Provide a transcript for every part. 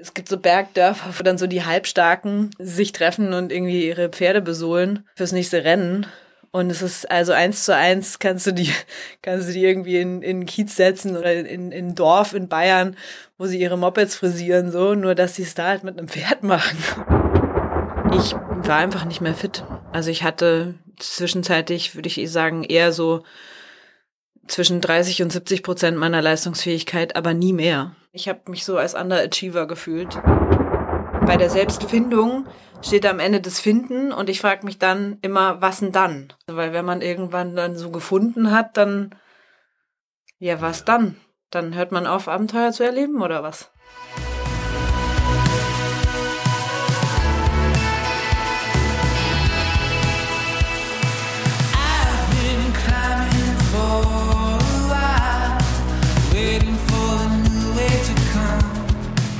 Es gibt so Bergdörfer, wo dann so die Halbstarken sich treffen und irgendwie ihre Pferde besohlen fürs nächste Rennen. Und es ist also eins zu eins, kannst du die, kannst du die irgendwie in, in Kiez setzen oder in, in Dorf in Bayern, wo sie ihre Mopeds frisieren, so, nur dass sie es da halt mit einem Pferd machen. Ich war einfach nicht mehr fit. Also ich hatte zwischenzeitlich, würde ich sagen, eher so zwischen 30 und 70 Prozent meiner Leistungsfähigkeit, aber nie mehr. Ich habe mich so als Underachiever gefühlt. Bei der Selbstfindung steht am Ende das Finden und ich frage mich dann immer, was denn dann? Weil wenn man irgendwann dann so gefunden hat, dann, ja, was dann? Dann hört man auf, Abenteuer zu erleben oder was?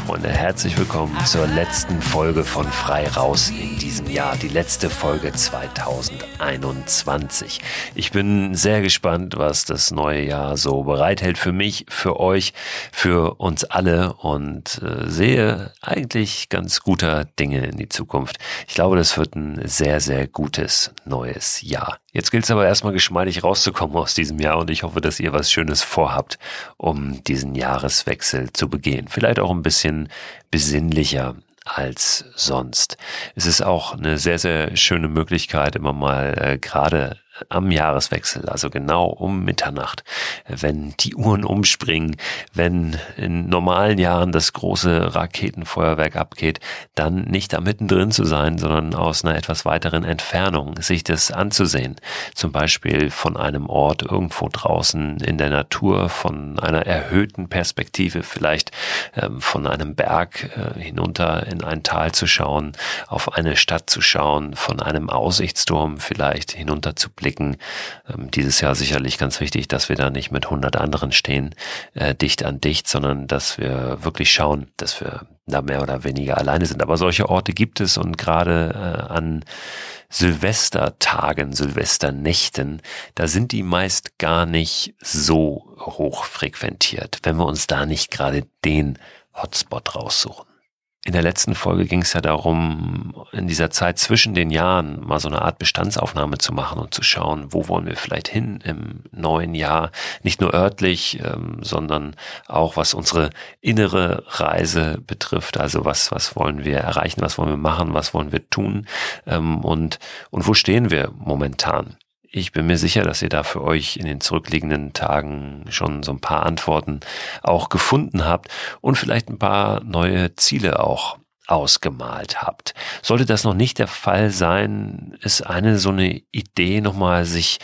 Freunde, herzlich willkommen zur letzten Folge von Frei Raus in diesem Jahr, die letzte Folge 2021. Ich bin sehr gespannt, was das neue Jahr so bereithält für mich, für euch, für uns alle und äh, sehe eigentlich ganz guter Dinge in die Zukunft. Ich glaube, das wird ein sehr, sehr gutes neues Jahr. Jetzt gilt es aber erstmal geschmeidig rauszukommen aus diesem Jahr und ich hoffe, dass ihr was Schönes vorhabt, um diesen Jahreswechsel zu begehen. Vielleicht auch ein bisschen besinnlicher als sonst. Es ist auch eine sehr, sehr schöne Möglichkeit, immer mal äh, gerade am Jahreswechsel, also genau um Mitternacht, wenn die Uhren umspringen, wenn in normalen Jahren das große Raketenfeuerwerk abgeht, dann nicht da mittendrin zu sein, sondern aus einer etwas weiteren Entfernung sich das anzusehen. Zum Beispiel von einem Ort irgendwo draußen in der Natur, von einer erhöhten Perspektive, vielleicht ähm, von einem Berg äh, hinunter in ein Tal zu schauen, auf eine Stadt zu schauen, von einem Aussichtsturm vielleicht hinunter zu blicken blicken. Ähm, dieses Jahr sicherlich ganz wichtig, dass wir da nicht mit 100 anderen stehen, äh, dicht an dicht, sondern dass wir wirklich schauen, dass wir da mehr oder weniger alleine sind. Aber solche Orte gibt es und gerade äh, an Silvestertagen, Silvesternächten, da sind die meist gar nicht so hoch frequentiert, wenn wir uns da nicht gerade den Hotspot raussuchen. In der letzten Folge ging es ja darum, in dieser Zeit zwischen den Jahren mal so eine Art Bestandsaufnahme zu machen und zu schauen, wo wollen wir vielleicht hin im neuen Jahr, nicht nur örtlich, ähm, sondern auch was unsere innere Reise betrifft. Also was, was wollen wir erreichen, was wollen wir machen, was wollen wir tun ähm, und, und wo stehen wir momentan. Ich bin mir sicher, dass ihr da für euch in den zurückliegenden Tagen schon so ein paar Antworten auch gefunden habt und vielleicht ein paar neue Ziele auch ausgemalt habt. Sollte das noch nicht der Fall sein, ist eine so eine Idee nochmal, sich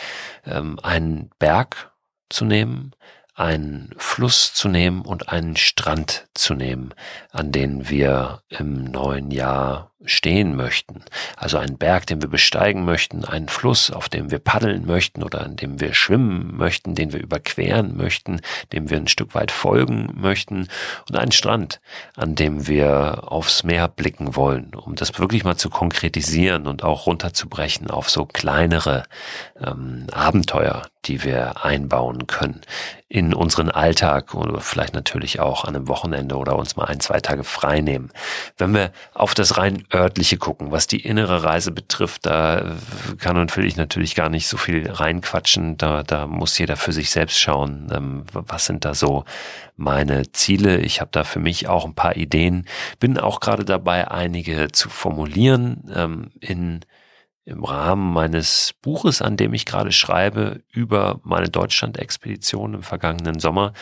ähm, einen Berg zu nehmen, einen Fluss zu nehmen und einen Strand zu nehmen, an den wir im neuen Jahr stehen möchten. Also einen Berg, den wir besteigen möchten, einen Fluss, auf dem wir paddeln möchten oder an dem wir schwimmen möchten, den wir überqueren möchten, dem wir ein Stück weit folgen möchten und einen Strand, an dem wir aufs Meer blicken wollen, um das wirklich mal zu konkretisieren und auch runterzubrechen auf so kleinere ähm, Abenteuer, die wir einbauen können in unseren Alltag oder vielleicht natürlich auch an einem Wochenende oder uns mal ein, zwei Tage frei nehmen. Wenn wir auf das rein örtliche gucken. Was die innere Reise betrifft, da kann und will ich natürlich gar nicht so viel reinquatschen. Da, da muss jeder für sich selbst schauen, ähm, was sind da so meine Ziele. Ich habe da für mich auch ein paar Ideen. Bin auch gerade dabei, einige zu formulieren ähm, in im Rahmen meines Buches, an dem ich gerade schreibe, über meine Deutschland-Expedition im vergangenen Sommer.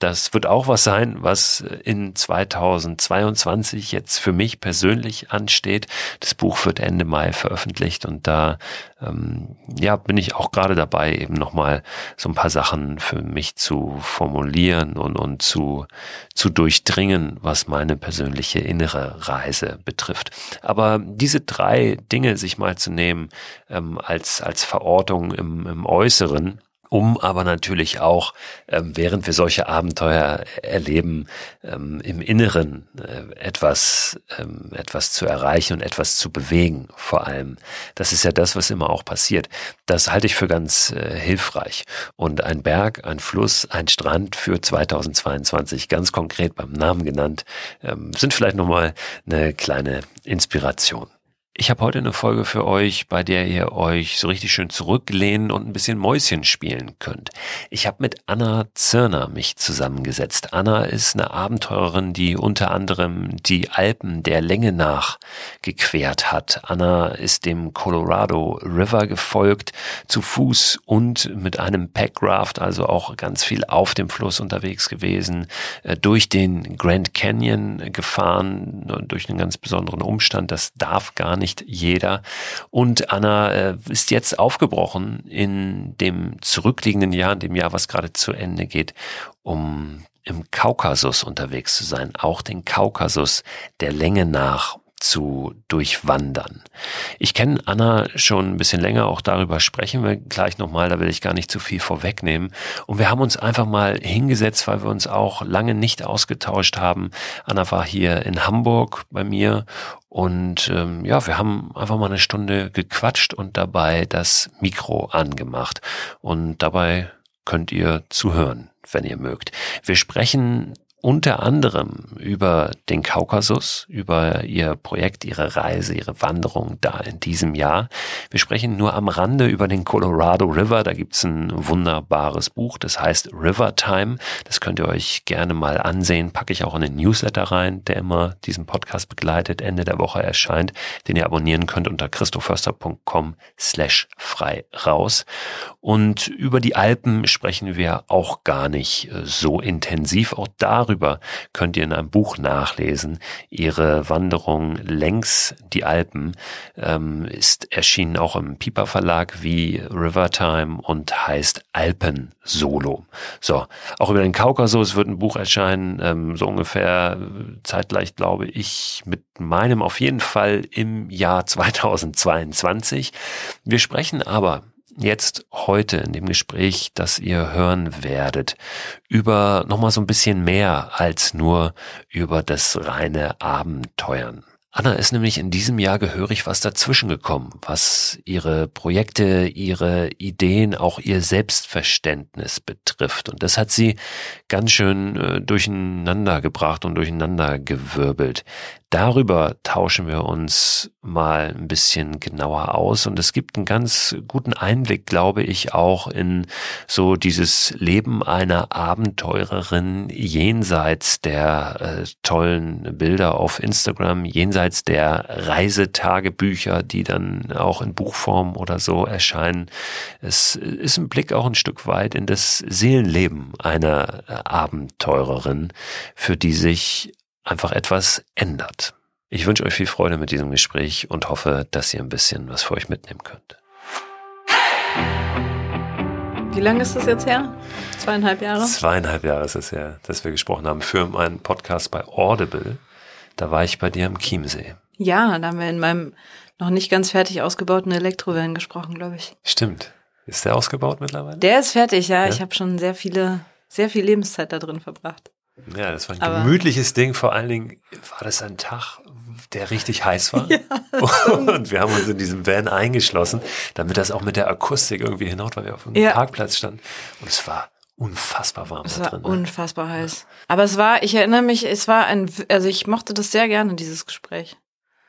Das wird auch was sein, was in 2022 jetzt für mich persönlich ansteht. Das Buch wird Ende Mai veröffentlicht und da ähm, ja bin ich auch gerade dabei, eben nochmal so ein paar Sachen für mich zu formulieren und, und zu, zu durchdringen, was meine persönliche innere Reise betrifft. Aber diese drei Dinge sich mal zu nehmen ähm, als, als Verortung im, im Äußeren, um aber natürlich auch, ähm, während wir solche Abenteuer erleben, ähm, im Inneren äh, etwas, ähm, etwas zu erreichen und etwas zu bewegen, vor allem. Das ist ja das, was immer auch passiert. Das halte ich für ganz äh, hilfreich. Und ein Berg, ein Fluss, ein Strand für 2022, ganz konkret beim Namen genannt, ähm, sind vielleicht nochmal eine kleine Inspiration. Ich habe heute eine Folge für euch, bei der ihr euch so richtig schön zurücklehnen und ein bisschen Mäuschen spielen könnt. Ich habe mit Anna Zirner mich zusammengesetzt. Anna ist eine Abenteurerin, die unter anderem die Alpen der Länge nach gequert hat. Anna ist dem Colorado River gefolgt, zu Fuß und mit einem Packraft, also auch ganz viel auf dem Fluss unterwegs gewesen, äh, durch den Grand Canyon gefahren, durch einen ganz besonderen Umstand. Das darf gar nicht jeder. Und Anna äh, ist jetzt aufgebrochen in dem zurückliegenden Jahr, in dem Jahr, was gerade zu Ende geht, um im Kaukasus unterwegs zu sein, auch den Kaukasus der Länge nach zu durchwandern. Ich kenne Anna schon ein bisschen länger, auch darüber sprechen wir gleich nochmal, da will ich gar nicht zu viel vorwegnehmen. Und wir haben uns einfach mal hingesetzt, weil wir uns auch lange nicht ausgetauscht haben. Anna war hier in Hamburg bei mir und ähm, ja, wir haben einfach mal eine Stunde gequatscht und dabei das Mikro angemacht. Und dabei könnt ihr zuhören, wenn ihr mögt. Wir sprechen unter anderem über den Kaukasus, über ihr Projekt, ihre Reise, ihre Wanderung da in diesem Jahr. Wir sprechen nur am Rande über den Colorado River. Da gibt's ein wunderbares Buch, das heißt River Time. Das könnt ihr euch gerne mal ansehen. Packe ich auch in den Newsletter rein, der immer diesen Podcast begleitet, Ende der Woche erscheint, den ihr abonnieren könnt unter christoförster.com slash frei raus. Und über die Alpen sprechen wir auch gar nicht so intensiv. Auch darüber darüber könnt ihr in einem Buch nachlesen. Ihre Wanderung längs die Alpen ähm, ist erschienen auch im Piper Verlag wie Rivertime und heißt Alpen Solo. So, auch über den Kaukasus wird ein Buch erscheinen, ähm, so ungefähr zeitgleich glaube ich mit meinem auf jeden Fall im Jahr 2022. Wir sprechen aber jetzt heute in dem Gespräch, das ihr hören werdet, über nochmal so ein bisschen mehr als nur über das reine Abenteuern. Anna ist nämlich in diesem Jahr gehörig was dazwischen gekommen, was ihre Projekte, ihre Ideen, auch ihr Selbstverständnis betrifft. Und das hat sie ganz schön äh, durcheinander gebracht und durcheinander gewirbelt. Darüber tauschen wir uns mal ein bisschen genauer aus und es gibt einen ganz guten Einblick, glaube ich, auch in so dieses Leben einer Abenteurerin jenseits der äh, tollen Bilder auf Instagram, jenseits der Reisetagebücher, die dann auch in Buchform oder so erscheinen. Es ist ein Blick auch ein Stück weit in das Seelenleben einer Abenteurerin, für die sich einfach etwas ändert. Ich wünsche euch viel Freude mit diesem Gespräch und hoffe, dass ihr ein bisschen was für euch mitnehmen könnt. Wie lange ist das jetzt her? Zweieinhalb Jahre? Zweieinhalb Jahre ist es her, dass wir gesprochen haben für meinen Podcast bei Audible. Da war ich bei dir am Chiemsee. Ja, da haben wir in meinem noch nicht ganz fertig ausgebauten Elektrovan gesprochen, glaube ich. Stimmt. Ist der ausgebaut mittlerweile? Der ist fertig, ja. ja? Ich habe schon sehr viele, sehr viel Lebenszeit da drin verbracht. Ja, das war ein Aber gemütliches Ding. Vor allen Dingen war das ein Tag, der richtig heiß war. Ja, und wir haben uns in diesem Van eingeschlossen, damit das auch mit der Akustik irgendwie hinhaut, weil wir auf einem ja. Parkplatz standen. Und es war unfassbar warm es da war drin. Ne? Unfassbar heiß. Aber es war, ich erinnere mich, es war ein, also ich mochte das sehr gerne, dieses Gespräch.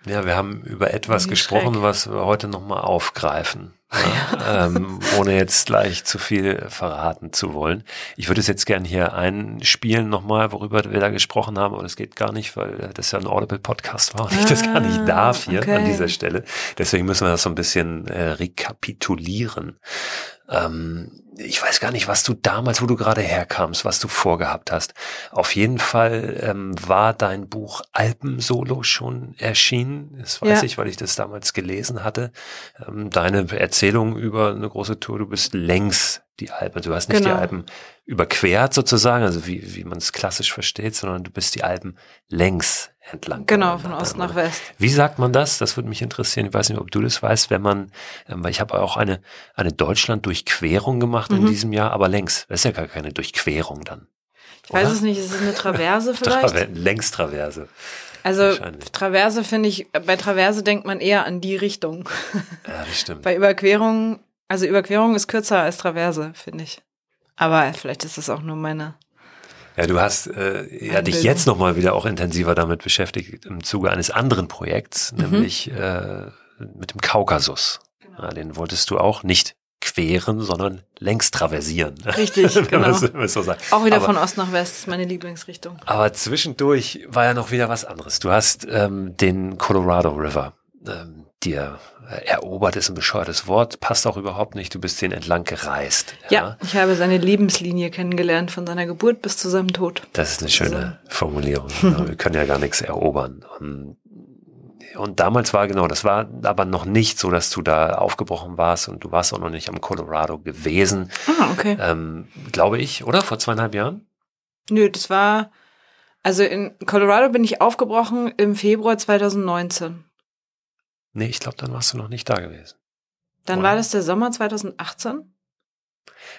Ja, wir haben über etwas gesprochen, was wir heute nochmal aufgreifen. Ja, ähm, ohne jetzt gleich zu viel verraten zu wollen. Ich würde es jetzt gern hier einspielen nochmal, worüber wir da gesprochen haben, aber das geht gar nicht, weil das ja ein Audible-Podcast war und ich das gar nicht ah, darf hier okay. an dieser Stelle. Deswegen müssen wir das so ein bisschen äh, rekapitulieren. Ähm, ich weiß gar nicht, was du damals, wo du gerade herkamst, was du vorgehabt hast. Auf jeden Fall ähm, war dein Buch Alpen-Solo schon erschienen. Das weiß ja. ich, weil ich das damals gelesen hatte. Ähm, deine Erzählung über eine große Tour, du bist längs die Alpen. Du hast nicht genau. die Alpen überquert sozusagen, also wie, wie man es klassisch versteht, sondern du bist die Alpen längs entlang. Genau, von Ost nach West. Wie sagt man das? Das würde mich interessieren. Ich weiß nicht, ob du das weißt, wenn man, ähm, weil ich habe auch eine, eine Deutschland-Durchquerung gemacht mhm. in diesem Jahr, aber längs. Das ist ja gar keine Durchquerung dann. Ich weiß es nicht, ist es eine Traverse vielleicht? Traver Längstraverse. Also Traverse finde ich, bei Traverse denkt man eher an die Richtung. Ja, das stimmt. bei Überquerung, also Überquerung ist kürzer als Traverse, finde ich. Aber vielleicht ist das auch nur meine ja, du hast äh, ja, dich jetzt nochmal wieder auch intensiver damit beschäftigt im Zuge eines anderen Projekts, mhm. nämlich äh, mit dem Kaukasus. Genau. Ja, den wolltest du auch nicht queren, sondern längs traversieren. Richtig, genau. so auch wieder aber, von Ost nach West, meine Lieblingsrichtung. Aber zwischendurch war ja noch wieder was anderes. Du hast ähm, den Colorado River ähm, dir erobert ist ein bescheuertes Wort, passt auch überhaupt nicht. Du bist den entlang gereist. Ja, ja ich habe seine Lebenslinie kennengelernt, von seiner Geburt bis zu seinem Tod. Das ist eine schöne also. Formulierung. Wir können ja gar nichts erobern. Und, und damals war genau, das war aber noch nicht so, dass du da aufgebrochen warst und du warst auch noch nicht am Colorado gewesen. Ah, okay. Ähm, glaube ich, oder? Vor zweieinhalb Jahren? Nö, das war, also in Colorado bin ich aufgebrochen im Februar 2019. Nee, ich glaube, dann warst du noch nicht da gewesen. Dann Oder? war das der Sommer 2018?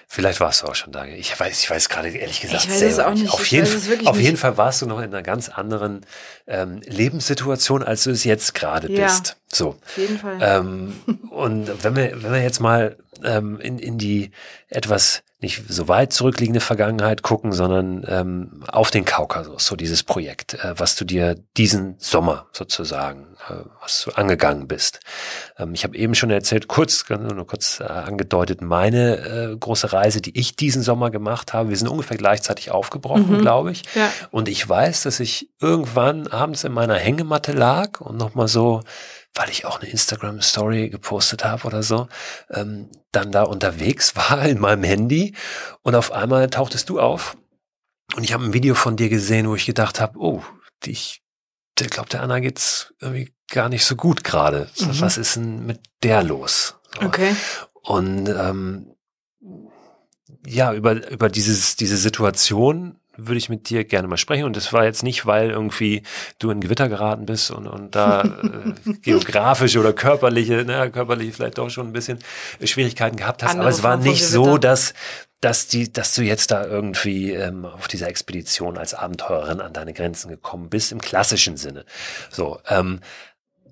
Vielleicht warst du auch schon da. Ich weiß, ich weiß gerade ehrlich gesagt ich weiß es auch nicht. Auf, jeden, auf jeden Fall warst du noch in einer ganz anderen ähm, Lebenssituation, als du es jetzt gerade ja, bist. So. Auf jeden Fall. Ähm, und wenn wir, wenn wir jetzt mal ähm, in, in die etwas nicht so weit zurückliegende Vergangenheit gucken, sondern ähm, auf den Kaukasus, so dieses Projekt, äh, was du dir diesen Sommer sozusagen, äh, was du angegangen bist. Ähm, ich habe eben schon erzählt, kurz, nur kurz äh, angedeutet, meine äh, große Reise, die ich diesen Sommer gemacht habe. Wir sind ungefähr gleichzeitig aufgebrochen, mhm. glaube ich. Ja. Und ich weiß, dass ich irgendwann abends in meiner Hängematte lag und nochmal so weil ich auch eine Instagram-Story gepostet habe oder so, ähm, dann da unterwegs war in meinem Handy und auf einmal tauchtest du auf und ich habe ein Video von dir gesehen, wo ich gedacht habe, oh, ich der glaubt, der Anna geht's irgendwie gar nicht so gut gerade. Mhm. Was ist denn mit der los? So. Okay. Und ähm, ja, über, über dieses, diese Situation würde ich mit dir gerne mal sprechen. Und das war jetzt nicht, weil irgendwie du in Gewitter geraten bist und, und da äh, geografische oder körperliche, na, körperliche vielleicht doch schon ein bisschen Schwierigkeiten gehabt hast. Andere Aber es war nicht so, dass, dass die, dass du jetzt da irgendwie ähm, auf dieser Expedition als Abenteurerin an deine Grenzen gekommen bist, im klassischen Sinne. So, ähm,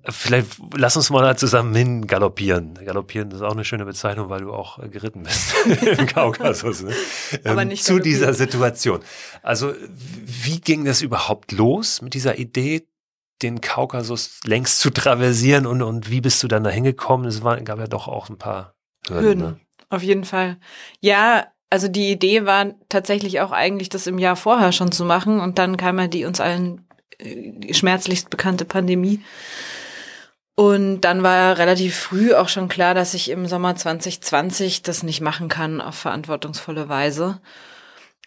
Vielleicht lass uns mal zusammen hin galoppieren. Galoppieren ist auch eine schöne Bezeichnung, weil du auch geritten bist im Kaukasus. Ne? Aber ähm, nicht zu dieser Situation. Also wie ging das überhaupt los mit dieser Idee, den Kaukasus längst zu traversieren und, und wie bist du dann da hingekommen? Es war, gab ja doch auch ein paar Hürden. Hürden. Ne? Auf jeden Fall. Ja, also die Idee war tatsächlich auch eigentlich, das im Jahr vorher schon zu machen und dann kam ja die uns allen äh, schmerzlichst bekannte Pandemie. Und dann war relativ früh auch schon klar, dass ich im Sommer 2020 das nicht machen kann auf verantwortungsvolle Weise.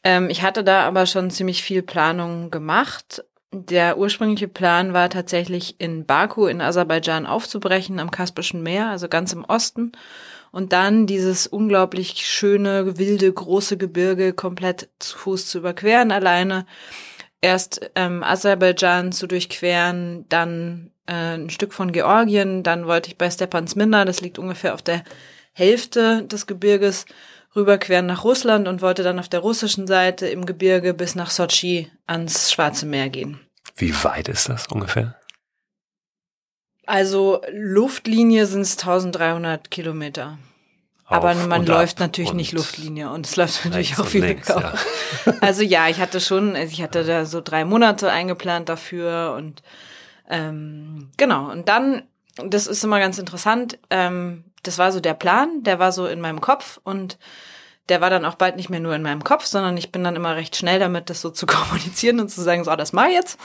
Ähm, ich hatte da aber schon ziemlich viel Planung gemacht. Der ursprüngliche Plan war tatsächlich in Baku in Aserbaidschan aufzubrechen, am Kaspischen Meer, also ganz im Osten. Und dann dieses unglaublich schöne, wilde, große Gebirge komplett zu Fuß zu überqueren alleine. Erst ähm, Aserbaidschan zu durchqueren, dann ein Stück von Georgien, dann wollte ich bei Stepansminda, das liegt ungefähr auf der Hälfte des Gebirges, rüberqueren nach Russland und wollte dann auf der russischen Seite im Gebirge bis nach Sochi ans Schwarze Meer gehen. Wie weit ist das ungefähr? Also Luftlinie sind es 1300 Kilometer. Aber man läuft natürlich nicht Luftlinie und es läuft natürlich auch viel links, ja. Also ja, ich hatte schon, ich hatte da so drei Monate eingeplant dafür und ähm, genau, und dann, das ist immer ganz interessant, ähm, das war so der Plan, der war so in meinem Kopf und der war dann auch bald nicht mehr nur in meinem Kopf, sondern ich bin dann immer recht schnell damit, das so zu kommunizieren und zu sagen, so, das mal jetzt.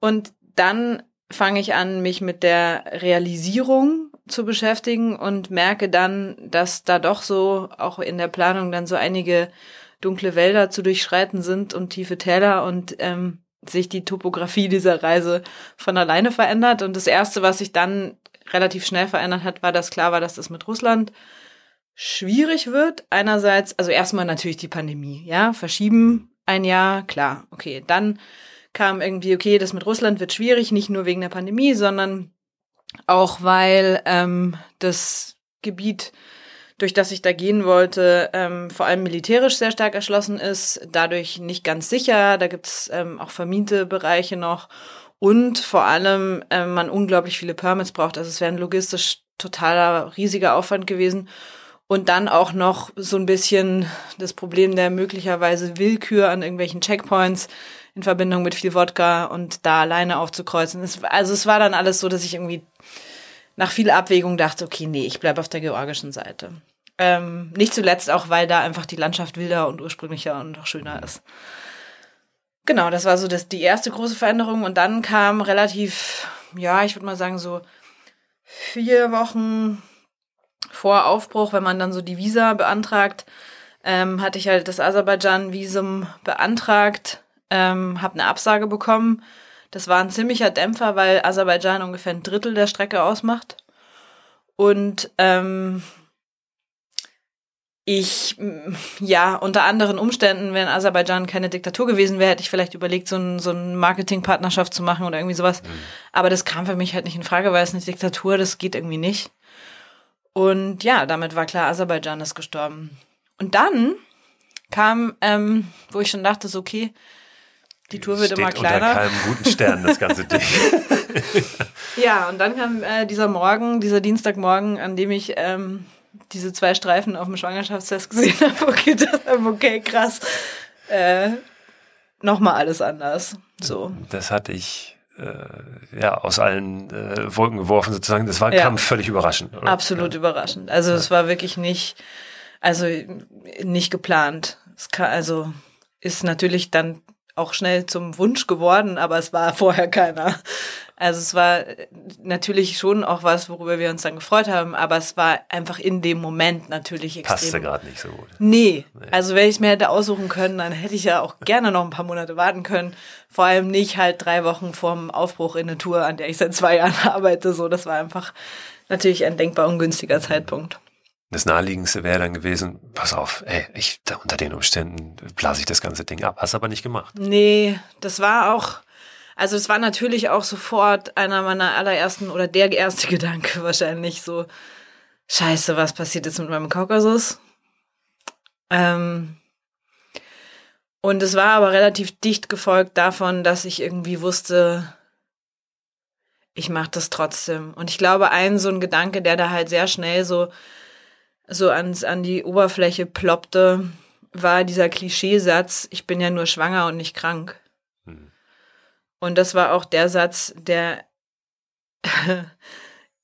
Und dann fange ich an, mich mit der Realisierung zu beschäftigen und merke dann, dass da doch so auch in der Planung dann so einige dunkle Wälder zu durchschreiten sind und tiefe Täler und ähm, sich die Topografie dieser Reise von alleine verändert. Und das Erste, was sich dann relativ schnell verändert hat, war, dass klar war, dass das mit Russland schwierig wird. Einerseits, also erstmal natürlich die Pandemie, ja, verschieben ein Jahr, klar, okay. Dann kam irgendwie, okay, das mit Russland wird schwierig, nicht nur wegen der Pandemie, sondern auch weil ähm, das Gebiet, durch das ich da gehen wollte, ähm, vor allem militärisch sehr stark erschlossen ist, dadurch nicht ganz sicher. Da gibt's ähm, auch vermiete Bereiche noch und vor allem ähm, man unglaublich viele Permits braucht. Also es wäre ein logistisch totaler riesiger Aufwand gewesen. Und dann auch noch so ein bisschen das Problem der möglicherweise Willkür an irgendwelchen Checkpoints in Verbindung mit viel Wodka und da alleine aufzukreuzen. Es, also es war dann alles so, dass ich irgendwie nach viel Abwägung dachte, okay, nee, ich bleibe auf der georgischen Seite. Ähm, nicht zuletzt auch, weil da einfach die Landschaft wilder und ursprünglicher und auch schöner ist. Genau, das war so das, die erste große Veränderung. Und dann kam relativ, ja, ich würde mal sagen, so vier Wochen vor Aufbruch, wenn man dann so die Visa beantragt, ähm, hatte ich halt das Aserbaidschan-Visum beantragt, ähm, habe eine Absage bekommen das war ein ziemlicher Dämpfer, weil Aserbaidschan ungefähr ein Drittel der Strecke ausmacht. Und ähm, ich, ja, unter anderen Umständen, wenn Aserbaidschan keine Diktatur gewesen wäre, hätte ich vielleicht überlegt, so ein, so ein Marketingpartnerschaft zu machen oder irgendwie sowas. Mhm. Aber das kam für mich halt nicht in Frage, weil es eine Diktatur, das geht irgendwie nicht. Und ja, damit war klar, Aserbaidschan ist gestorben. Und dann kam, ähm, wo ich schon dachte, so, okay, die Tour wird immer kleiner. Unter keinem guten Stern, das ganze Ding. ja, und dann kam äh, dieser Morgen, dieser Dienstagmorgen, an dem ich ähm, diese zwei Streifen auf dem Schwangerschaftstest gesehen habe und gedacht habe, okay, krass. Äh, Nochmal alles anders. So. Das hatte ich äh, ja aus allen äh, Wolken geworfen sozusagen. Das war, ja. kam völlig überraschend. Oder? Absolut ja. überraschend. Also es war wirklich nicht, also nicht geplant. Es kann, also ist natürlich dann auch schnell zum Wunsch geworden, aber es war vorher keiner. Also es war natürlich schon auch was, worüber wir uns dann gefreut haben, aber es war einfach in dem Moment natürlich extrem. Passte gerade nicht so gut. Nee. nee. Also wenn ich es mir hätte aussuchen können, dann hätte ich ja auch gerne noch ein paar Monate warten können. Vor allem nicht halt drei Wochen vorm Aufbruch in eine Tour, an der ich seit zwei Jahren arbeite. So, das war einfach natürlich ein denkbar ungünstiger Zeitpunkt. Das naheliegendste wäre dann gewesen, pass auf, ey, ich, da, unter den Umständen blase ich das ganze Ding ab. Hast aber nicht gemacht. Nee, das war auch, also es war natürlich auch sofort einer meiner allerersten oder der erste Gedanke wahrscheinlich so, scheiße, was passiert jetzt mit meinem Kaukasus? Ähm, und es war aber relativ dicht gefolgt davon, dass ich irgendwie wusste, ich mache das trotzdem. Und ich glaube, ein so ein Gedanke, der da halt sehr schnell so so ans, an die Oberfläche ploppte, war dieser Klischeesatz, ich bin ja nur schwanger und nicht krank. Und das war auch der Satz, der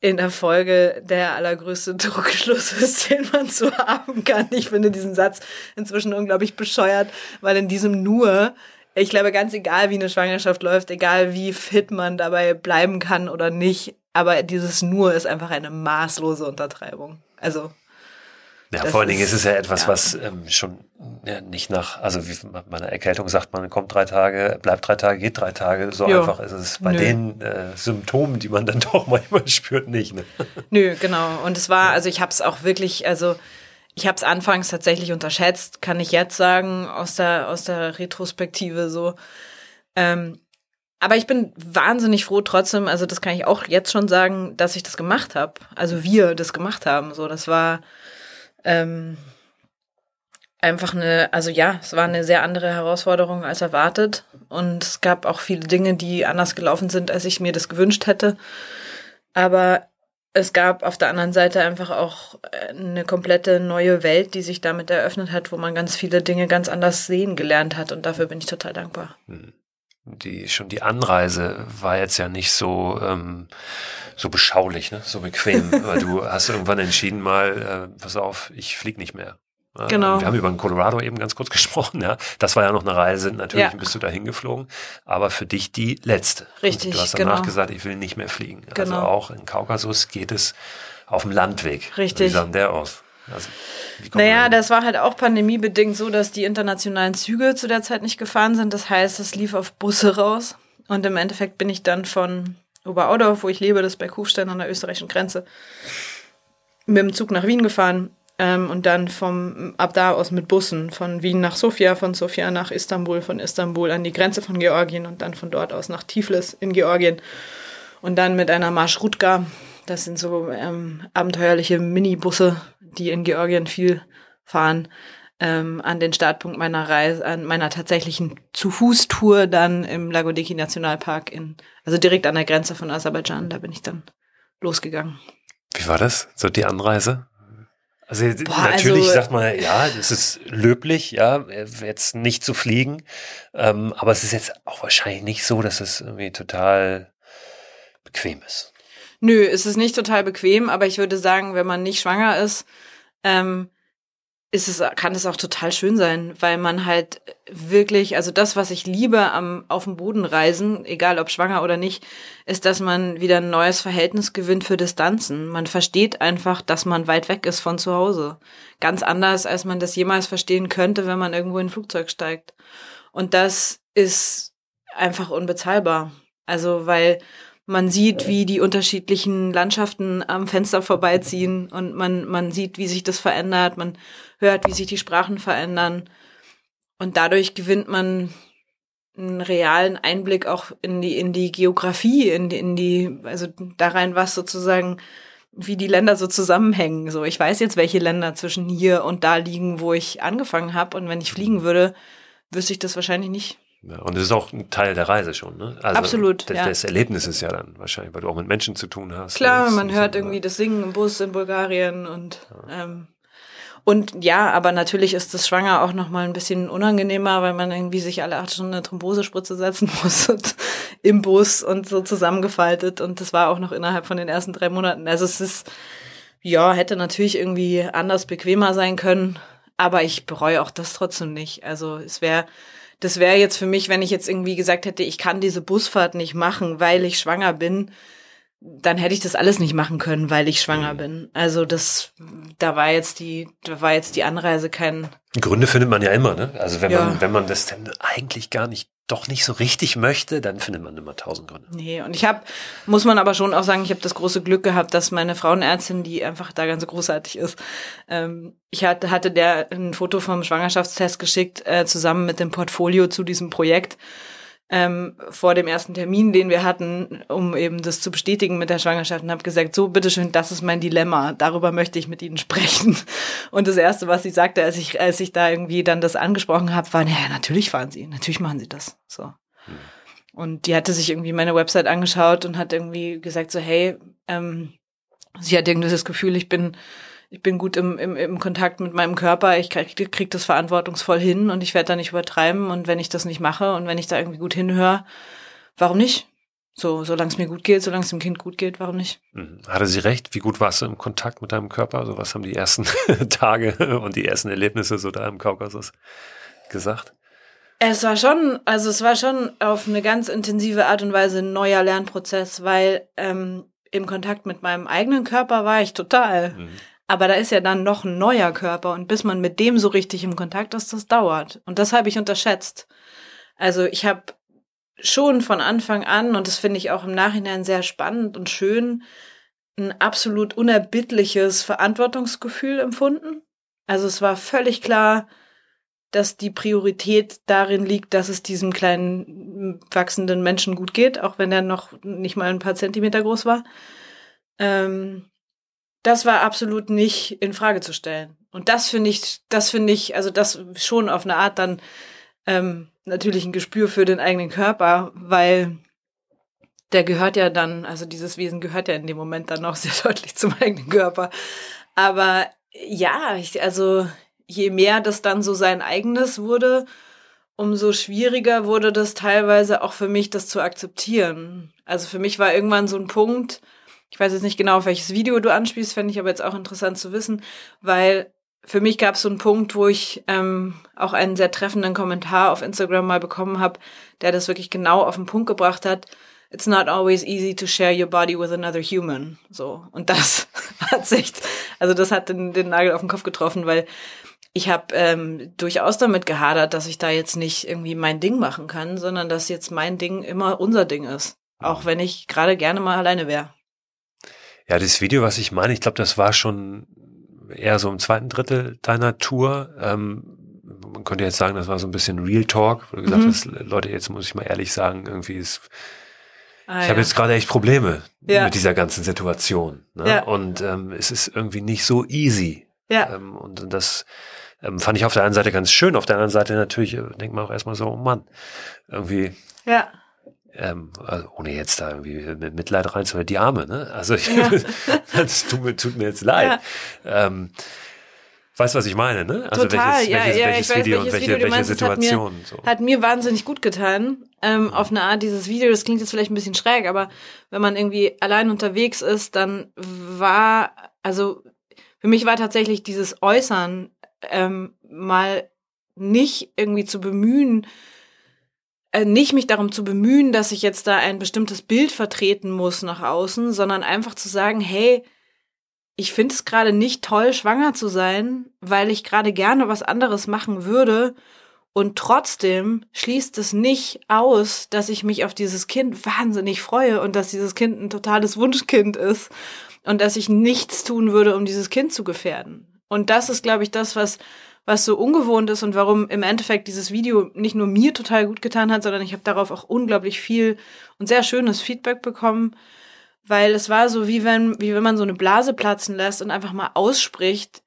in der Folge der allergrößte Druckschluss ist, den man so haben kann. Ich finde diesen Satz inzwischen unglaublich bescheuert, weil in diesem nur, ich glaube, ganz egal, wie eine Schwangerschaft läuft, egal wie fit man dabei bleiben kann oder nicht, aber dieses nur ist einfach eine maßlose Untertreibung. Also ja, das vor allen Dingen ist es ja etwas, ja. was ähm, schon ja, nicht nach, also wie bei einer Erkältung sagt man, kommt drei Tage, bleibt drei Tage, geht drei Tage. So jo. einfach ist es bei Nö. den äh, Symptomen, die man dann doch manchmal spürt, nicht. Ne? Nö, genau. Und es war, also ich habe es auch wirklich, also ich habe es anfangs tatsächlich unterschätzt, kann ich jetzt sagen, aus der, aus der Retrospektive so. Ähm, aber ich bin wahnsinnig froh trotzdem, also das kann ich auch jetzt schon sagen, dass ich das gemacht habe. Also wir das gemacht haben. So, das war ähm, einfach eine, also ja, es war eine sehr andere Herausforderung als erwartet. Und es gab auch viele Dinge, die anders gelaufen sind, als ich mir das gewünscht hätte. Aber es gab auf der anderen Seite einfach auch eine komplette neue Welt, die sich damit eröffnet hat, wo man ganz viele Dinge ganz anders sehen gelernt hat. Und dafür bin ich total dankbar. Hm. Die, schon die Anreise war jetzt ja nicht so, ähm, so beschaulich, ne? so bequem. Weil du hast irgendwann entschieden mal, äh, pass auf, ich flieg nicht mehr. Genau. Wir haben über den Colorado eben ganz kurz gesprochen, ja. Das war ja noch eine Reise, natürlich ja. bist du da hingeflogen, aber für dich die letzte. Richtig. Und du hast danach genau. gesagt, ich will nicht mehr fliegen. Also genau. Also auch in Kaukasus geht es auf dem Landweg. Richtig. Wie sah der aus? Also, naja, das war halt auch pandemiebedingt so, dass die internationalen Züge zu der Zeit nicht gefahren sind. Das heißt, es lief auf Busse raus. Und im Endeffekt bin ich dann von Oberaudorf, wo ich lebe, das ist bei Kufstein an der österreichischen Grenze, mit dem Zug nach Wien gefahren ähm, und dann vom ab da aus mit Bussen von Wien nach Sofia, von Sofia nach Istanbul, von Istanbul an die Grenze von Georgien und dann von dort aus nach Tiflis in Georgien und dann mit einer Marschrutka. Das sind so ähm, abenteuerliche Minibusse, die in Georgien viel fahren. Ähm, an den Startpunkt meiner Reise, an meiner tatsächlichen Zu-Fuß-Tour dann im Lagodiki Nationalpark in, also direkt an der Grenze von Aserbaidschan, da bin ich dann losgegangen. Wie war das? So die Anreise? Also Boah, natürlich also, sagt man, ja, es ist löblich, ja, jetzt nicht zu fliegen, ähm, aber es ist jetzt auch wahrscheinlich nicht so, dass es irgendwie total bequem ist. Nö, es ist nicht total bequem, aber ich würde sagen, wenn man nicht schwanger ist, ähm, ist es, kann es auch total schön sein, weil man halt wirklich, also das, was ich liebe am auf dem Boden reisen, egal ob schwanger oder nicht, ist, dass man wieder ein neues Verhältnis gewinnt für Distanzen. Man versteht einfach, dass man weit weg ist von zu Hause. Ganz anders, als man das jemals verstehen könnte, wenn man irgendwo in ein Flugzeug steigt. Und das ist einfach unbezahlbar. Also, weil man sieht, wie die unterschiedlichen Landschaften am Fenster vorbeiziehen und man, man sieht, wie sich das verändert, man hört, wie sich die Sprachen verändern. Und dadurch gewinnt man einen realen Einblick auch in die, in die Geografie, in die, in die, also da rein, was sozusagen, wie die Länder so zusammenhängen. So, ich weiß jetzt, welche Länder zwischen hier und da liegen, wo ich angefangen habe. Und wenn ich fliegen würde, wüsste ich das wahrscheinlich nicht. Ja, und das ist auch ein Teil der Reise schon, ne? Also Absolut. Das, ja. das Erlebnis ist ja dann wahrscheinlich, weil du auch mit Menschen zu tun hast. Klar, man hört so, irgendwie das Singen im Bus in Bulgarien und ja. ähm, und ja, aber natürlich ist das Schwanger auch noch mal ein bisschen unangenehmer, weil man irgendwie sich alle acht Stunden eine Thrombosespritze setzen muss und im Bus und so zusammengefaltet. Und das war auch noch innerhalb von den ersten drei Monaten. Also es ist, ja, hätte natürlich irgendwie anders bequemer sein können, aber ich bereue auch das trotzdem nicht. Also es wäre das wäre jetzt für mich, wenn ich jetzt irgendwie gesagt hätte, ich kann diese Busfahrt nicht machen, weil ich schwanger bin, dann hätte ich das alles nicht machen können, weil ich schwanger mhm. bin. Also das, da war jetzt die, da war jetzt die Anreise kein. Gründe findet man ja immer, ne? Also wenn ja. man, wenn man das denn eigentlich gar nicht doch nicht so richtig möchte, dann findet man immer tausend Gründe. Nee, und ich habe, muss man aber schon auch sagen, ich habe das große Glück gehabt, dass meine Frauenärztin, die einfach da ganz großartig ist, ähm, ich hatte, hatte der ein Foto vom Schwangerschaftstest geschickt, äh, zusammen mit dem Portfolio zu diesem Projekt ähm, vor dem ersten Termin, den wir hatten, um eben das zu bestätigen mit der Schwangerschaft und habe gesagt, so, bitteschön, das ist mein Dilemma, darüber möchte ich mit Ihnen sprechen. Und das Erste, was sie sagte, als ich, als ich da irgendwie dann das angesprochen habe, war, naja, natürlich fahren Sie, natürlich machen Sie das. So. Hm. Und die hatte sich irgendwie meine Website angeschaut und hat irgendwie gesagt, so, hey, ähm, sie hat irgendwie das Gefühl, ich bin ich bin gut im, im, im Kontakt mit meinem Körper, ich krieg, krieg das verantwortungsvoll hin und ich werde da nicht übertreiben. Und wenn ich das nicht mache und wenn ich da irgendwie gut hinhöre, warum nicht? So, solange es mir gut geht, solange es dem Kind gut geht, warum nicht? Mhm. Hatte sie recht? Wie gut warst du im Kontakt mit deinem Körper? Also was haben die ersten Tage und die ersten Erlebnisse so da im Kaukasus gesagt? Es war schon, also es war schon auf eine ganz intensive Art und Weise ein neuer Lernprozess, weil ähm, im Kontakt mit meinem eigenen Körper war ich total. Mhm. Aber da ist ja dann noch ein neuer Körper und bis man mit dem so richtig im Kontakt ist, das dauert. Und das habe ich unterschätzt. Also ich habe schon von Anfang an, und das finde ich auch im Nachhinein sehr spannend und schön, ein absolut unerbittliches Verantwortungsgefühl empfunden. Also es war völlig klar, dass die Priorität darin liegt, dass es diesem kleinen wachsenden Menschen gut geht, auch wenn er noch nicht mal ein paar Zentimeter groß war. Ähm, das war absolut nicht in Frage zu stellen. Und das finde ich, das finde ich, also das schon auf eine Art dann ähm, natürlich ein Gespür für den eigenen Körper, weil der gehört ja dann, also dieses Wesen gehört ja in dem Moment dann auch sehr deutlich zum eigenen Körper. Aber ja, ich, also je mehr das dann so sein eigenes wurde, umso schwieriger wurde das teilweise auch für mich, das zu akzeptieren. Also für mich war irgendwann so ein Punkt, ich weiß jetzt nicht genau, auf welches Video du anspielst, fände ich aber jetzt auch interessant zu wissen, weil für mich gab es so einen Punkt, wo ich ähm, auch einen sehr treffenden Kommentar auf Instagram mal bekommen habe, der das wirklich genau auf den Punkt gebracht hat. It's not always easy to share your body with another human. So und das hat sich, also das hat den, den Nagel auf den Kopf getroffen, weil ich habe ähm, durchaus damit gehadert, dass ich da jetzt nicht irgendwie mein Ding machen kann, sondern dass jetzt mein Ding immer unser Ding ist, auch wenn ich gerade gerne mal alleine wäre. Ja, das Video, was ich meine, ich glaube, das war schon eher so im zweiten Drittel deiner Tour. Ähm, man könnte jetzt sagen, das war so ein bisschen Real Talk, wo du gesagt mhm. hast, Leute, jetzt muss ich mal ehrlich sagen, irgendwie ist Ah, ich ja. habe jetzt gerade echt Probleme ja. mit dieser ganzen Situation. Ne? Ja. Und ähm, es ist irgendwie nicht so easy. Ja. Ähm, und das ähm, fand ich auf der einen Seite ganz schön, auf der anderen Seite natürlich äh, denkt man auch erstmal so, oh Mann, irgendwie. Ja. Ähm, also ohne jetzt da irgendwie mit Mitleid reinzuhören, die Arme, ne? Also ich, ja. das tut mir, tut mir jetzt leid. Ja. Ähm, Weißt du, was ich meine, ne? Also Total, welches, ja, welches, ja, welches Video und welche, Video welche meinst, Situation. Hat mir, so. hat mir wahnsinnig gut getan. Ähm, auf eine Art dieses Video, das klingt jetzt vielleicht ein bisschen schräg, aber wenn man irgendwie allein unterwegs ist, dann war, also für mich war tatsächlich dieses Äußern ähm, mal nicht irgendwie zu bemühen, nicht mich darum zu bemühen, dass ich jetzt da ein bestimmtes Bild vertreten muss nach außen, sondern einfach zu sagen, hey, ich finde es gerade nicht toll, schwanger zu sein, weil ich gerade gerne was anderes machen würde. Und trotzdem schließt es nicht aus, dass ich mich auf dieses Kind wahnsinnig freue und dass dieses Kind ein totales Wunschkind ist und dass ich nichts tun würde, um dieses Kind zu gefährden. Und das ist, glaube ich, das, was, was so ungewohnt ist und warum im Endeffekt dieses Video nicht nur mir total gut getan hat, sondern ich habe darauf auch unglaublich viel und sehr schönes Feedback bekommen weil es war so, wie wenn, wie wenn man so eine Blase platzen lässt und einfach mal ausspricht.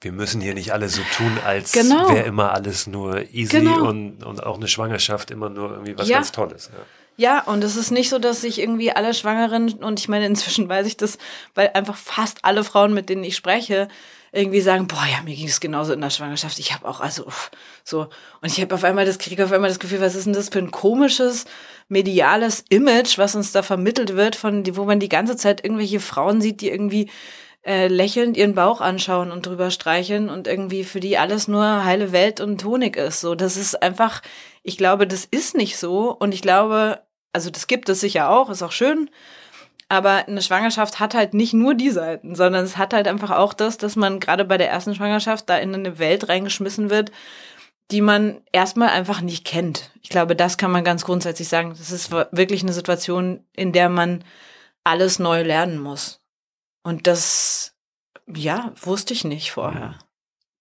Wir müssen hier nicht alle so tun, als genau. wäre immer alles nur easy genau. und, und auch eine Schwangerschaft immer nur irgendwie was ja. ganz Tolles. Ja. Ja, und es ist nicht so, dass sich irgendwie alle Schwangeren, und ich meine, inzwischen weiß ich das, weil einfach fast alle Frauen, mit denen ich spreche, irgendwie sagen, boah, ja, mir ging es genauso in der Schwangerschaft. Ich habe auch, also uff, so. Und ich habe auf einmal das, kriege auf einmal das Gefühl, was ist denn das für ein komisches, mediales Image, was uns da vermittelt wird, von wo man die ganze Zeit irgendwelche Frauen sieht, die irgendwie äh, lächelnd ihren Bauch anschauen und drüber streicheln und irgendwie für die alles nur heile Welt und Honig ist. So, das ist einfach, ich glaube, das ist nicht so. Und ich glaube, also das gibt es sicher auch, ist auch schön. Aber eine Schwangerschaft hat halt nicht nur die Seiten, sondern es hat halt einfach auch das, dass man gerade bei der ersten Schwangerschaft da in eine Welt reingeschmissen wird, die man erstmal einfach nicht kennt. Ich glaube, das kann man ganz grundsätzlich sagen. Das ist wirklich eine Situation, in der man alles neu lernen muss. Und das, ja, wusste ich nicht vorher.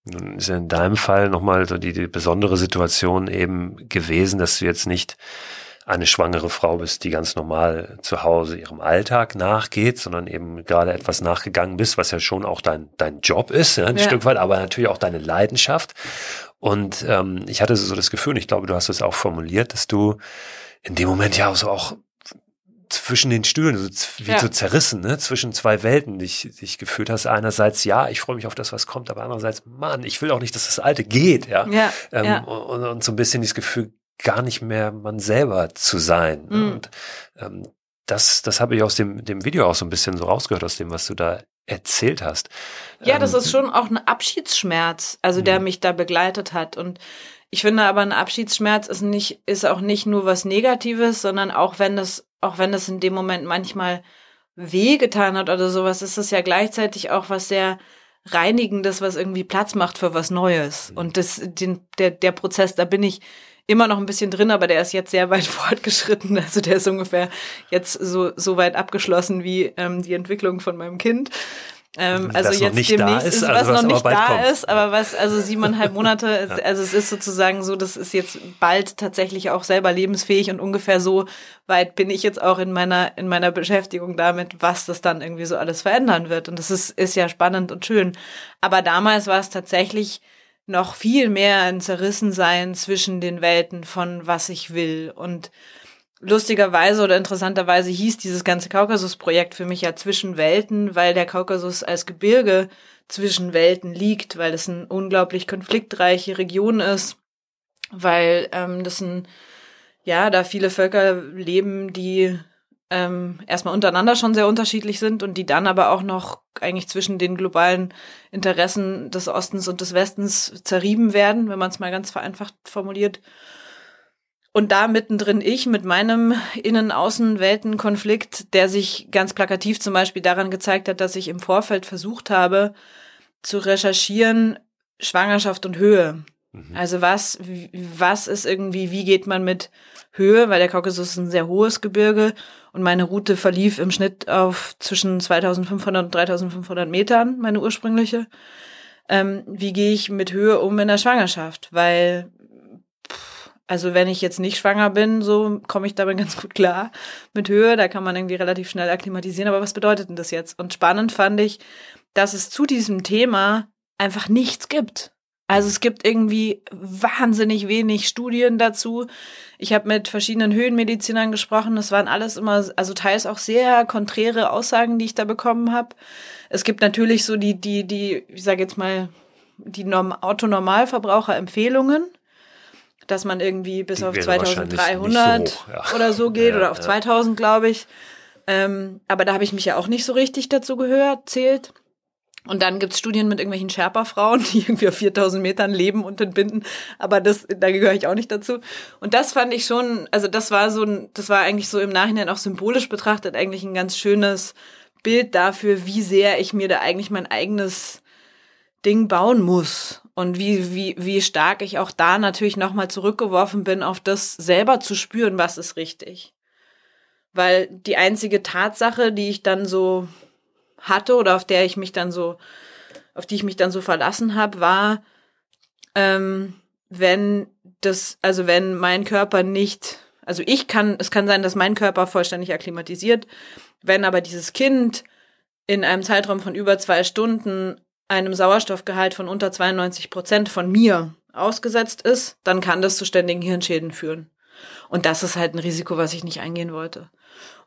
Nun ist ja in deinem Fall nochmal so die, die besondere Situation eben gewesen, dass du jetzt nicht eine schwangere Frau bist, die ganz normal zu Hause ihrem Alltag nachgeht, sondern eben gerade etwas nachgegangen bist, was ja schon auch dein, dein Job ist, ja, ein ja. Stück weit, aber natürlich auch deine Leidenschaft. Und ähm, ich hatte so das Gefühl, ich glaube, du hast es auch formuliert, dass du in dem Moment ja so auch zwischen den Stühlen, so wie ja. so zerrissen, ne? zwischen zwei Welten dich, dich gefühlt hast. Einerseits, ja, ich freue mich auf das, was kommt, aber andererseits, Mann, ich will auch nicht, dass das Alte geht, ja. ja, ähm, ja. Und, und, so ein bisschen dieses Gefühl, gar nicht mehr man selber zu sein. Mhm. Und ähm, das, das habe ich aus dem, dem Video auch so ein bisschen so rausgehört, aus dem, was du da erzählt hast. Ja, das ähm, ist schon auch ein Abschiedsschmerz, also der mhm. mich da begleitet hat. Und ich finde aber, ein Abschiedsschmerz ist nicht, ist auch nicht nur was Negatives, sondern auch wenn es, auch wenn es in dem Moment manchmal wehgetan hat oder sowas, ist es ja gleichzeitig auch was sehr Reinigendes, was irgendwie Platz macht für was Neues. Mhm. Und das, den, der, der Prozess, da bin ich immer noch ein bisschen drin, aber der ist jetzt sehr weit fortgeschritten. Also der ist ungefähr jetzt so, so weit abgeschlossen wie ähm, die Entwicklung von meinem Kind. Ähm, also jetzt demnächst ist, ist also was, was, noch nicht da kommt. ist, aber was, also siebeneinhalb Monate, ja. also es ist sozusagen so, das ist jetzt bald tatsächlich auch selber lebensfähig und ungefähr so weit bin ich jetzt auch in meiner, in meiner Beschäftigung damit, was das dann irgendwie so alles verändern wird. Und das ist, ist ja spannend und schön. Aber damals war es tatsächlich noch viel mehr ein Zerrissensein zwischen den Welten von was ich will. Und lustigerweise oder interessanterweise hieß dieses ganze Kaukasus-Projekt für mich ja zwischen Welten, weil der Kaukasus als Gebirge zwischen Welten liegt, weil es eine unglaublich konfliktreiche Region ist, weil ähm, das ein, ja, da viele Völker leben, die ähm, erstmal untereinander schon sehr unterschiedlich sind und die dann aber auch noch eigentlich zwischen den globalen Interessen des Ostens und des Westens zerrieben werden, wenn man es mal ganz vereinfacht formuliert. Und da mittendrin ich mit meinem Innen-Außen-Welten-Konflikt, der sich ganz plakativ zum Beispiel daran gezeigt hat, dass ich im Vorfeld versucht habe, zu recherchieren, Schwangerschaft und Höhe. Mhm. Also was, was ist irgendwie, wie geht man mit Höhe, weil der Kaukasus ist ein sehr hohes Gebirge Und meine Route verlief im Schnitt auf zwischen 2500 und 3500 Metern, meine ursprüngliche. Ähm, wie gehe ich mit Höhe um in der Schwangerschaft? Weil also wenn ich jetzt nicht schwanger bin, so komme ich damit ganz gut klar mit Höhe. Da kann man irgendwie relativ schnell akklimatisieren. Aber was bedeutet denn das jetzt? Und spannend fand ich, dass es zu diesem Thema einfach nichts gibt. Also es gibt irgendwie wahnsinnig wenig Studien dazu. Ich habe mit verschiedenen Höhenmedizinern gesprochen. Das waren alles immer, also teils auch sehr konträre Aussagen, die ich da bekommen habe. Es gibt natürlich so die, die, die, ich sage jetzt mal, die Autonormalverbraucher-Empfehlungen dass man irgendwie bis die auf 2300 so hoch, ja. oder so geht ja, oder auf ja. 2000, glaube ich. Ähm, aber da habe ich mich ja auch nicht so richtig dazu gehört, zählt. Und dann gibt's Studien mit irgendwelchen Sherpa-Frauen, die irgendwie auf 4000 Metern leben und entbinden. Aber das, da gehöre ich auch nicht dazu. Und das fand ich schon, also das war so ein, das war eigentlich so im Nachhinein auch symbolisch betrachtet eigentlich ein ganz schönes Bild dafür, wie sehr ich mir da eigentlich mein eigenes Ding bauen muss und wie, wie, wie stark ich auch da natürlich nochmal zurückgeworfen bin, auf das selber zu spüren, was ist richtig. Weil die einzige Tatsache, die ich dann so hatte oder auf der ich mich dann so, auf die ich mich dann so verlassen habe, war, ähm, wenn das, also wenn mein Körper nicht, also ich kann, es kann sein, dass mein Körper vollständig akklimatisiert, wenn aber dieses Kind in einem Zeitraum von über zwei Stunden einem Sauerstoffgehalt von unter 92 Prozent von mir ausgesetzt ist, dann kann das zu ständigen Hirnschäden führen. Und das ist halt ein Risiko, was ich nicht eingehen wollte.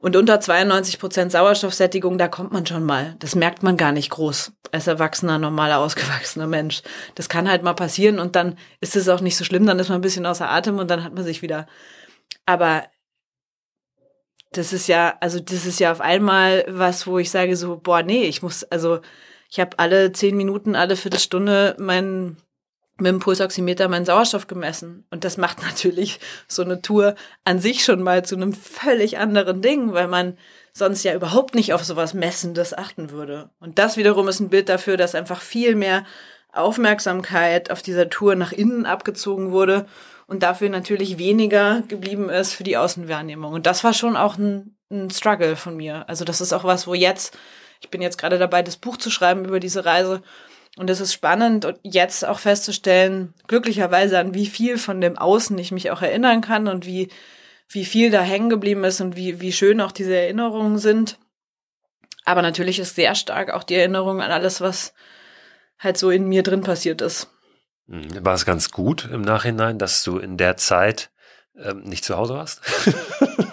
Und unter 92 Prozent Sauerstoffsättigung, da kommt man schon mal. Das merkt man gar nicht groß als erwachsener, normaler, ausgewachsener Mensch. Das kann halt mal passieren und dann ist es auch nicht so schlimm, dann ist man ein bisschen außer Atem und dann hat man sich wieder. Aber das ist ja, also das ist ja auf einmal was, wo ich sage so, boah, nee, ich muss, also ich habe alle zehn Minuten, alle Viertelstunde meinen mit dem Pulsoximeter meinen Sauerstoff gemessen. Und das macht natürlich so eine Tour an sich schon mal zu einem völlig anderen Ding, weil man sonst ja überhaupt nicht auf sowas Messendes achten würde. Und das wiederum ist ein Bild dafür, dass einfach viel mehr Aufmerksamkeit auf dieser Tour nach innen abgezogen wurde und dafür natürlich weniger geblieben ist für die Außenwahrnehmung. Und das war schon auch ein, ein Struggle von mir. Also das ist auch was, wo jetzt ich bin jetzt gerade dabei, das Buch zu schreiben über diese Reise. Und es ist spannend, jetzt auch festzustellen, glücklicherweise an wie viel von dem Außen ich mich auch erinnern kann und wie, wie viel da hängen geblieben ist und wie, wie schön auch diese Erinnerungen sind. Aber natürlich ist sehr stark auch die Erinnerung an alles, was halt so in mir drin passiert ist. Mhm. War es ganz gut im Nachhinein, dass du in der Zeit ähm, nicht zu Hause warst?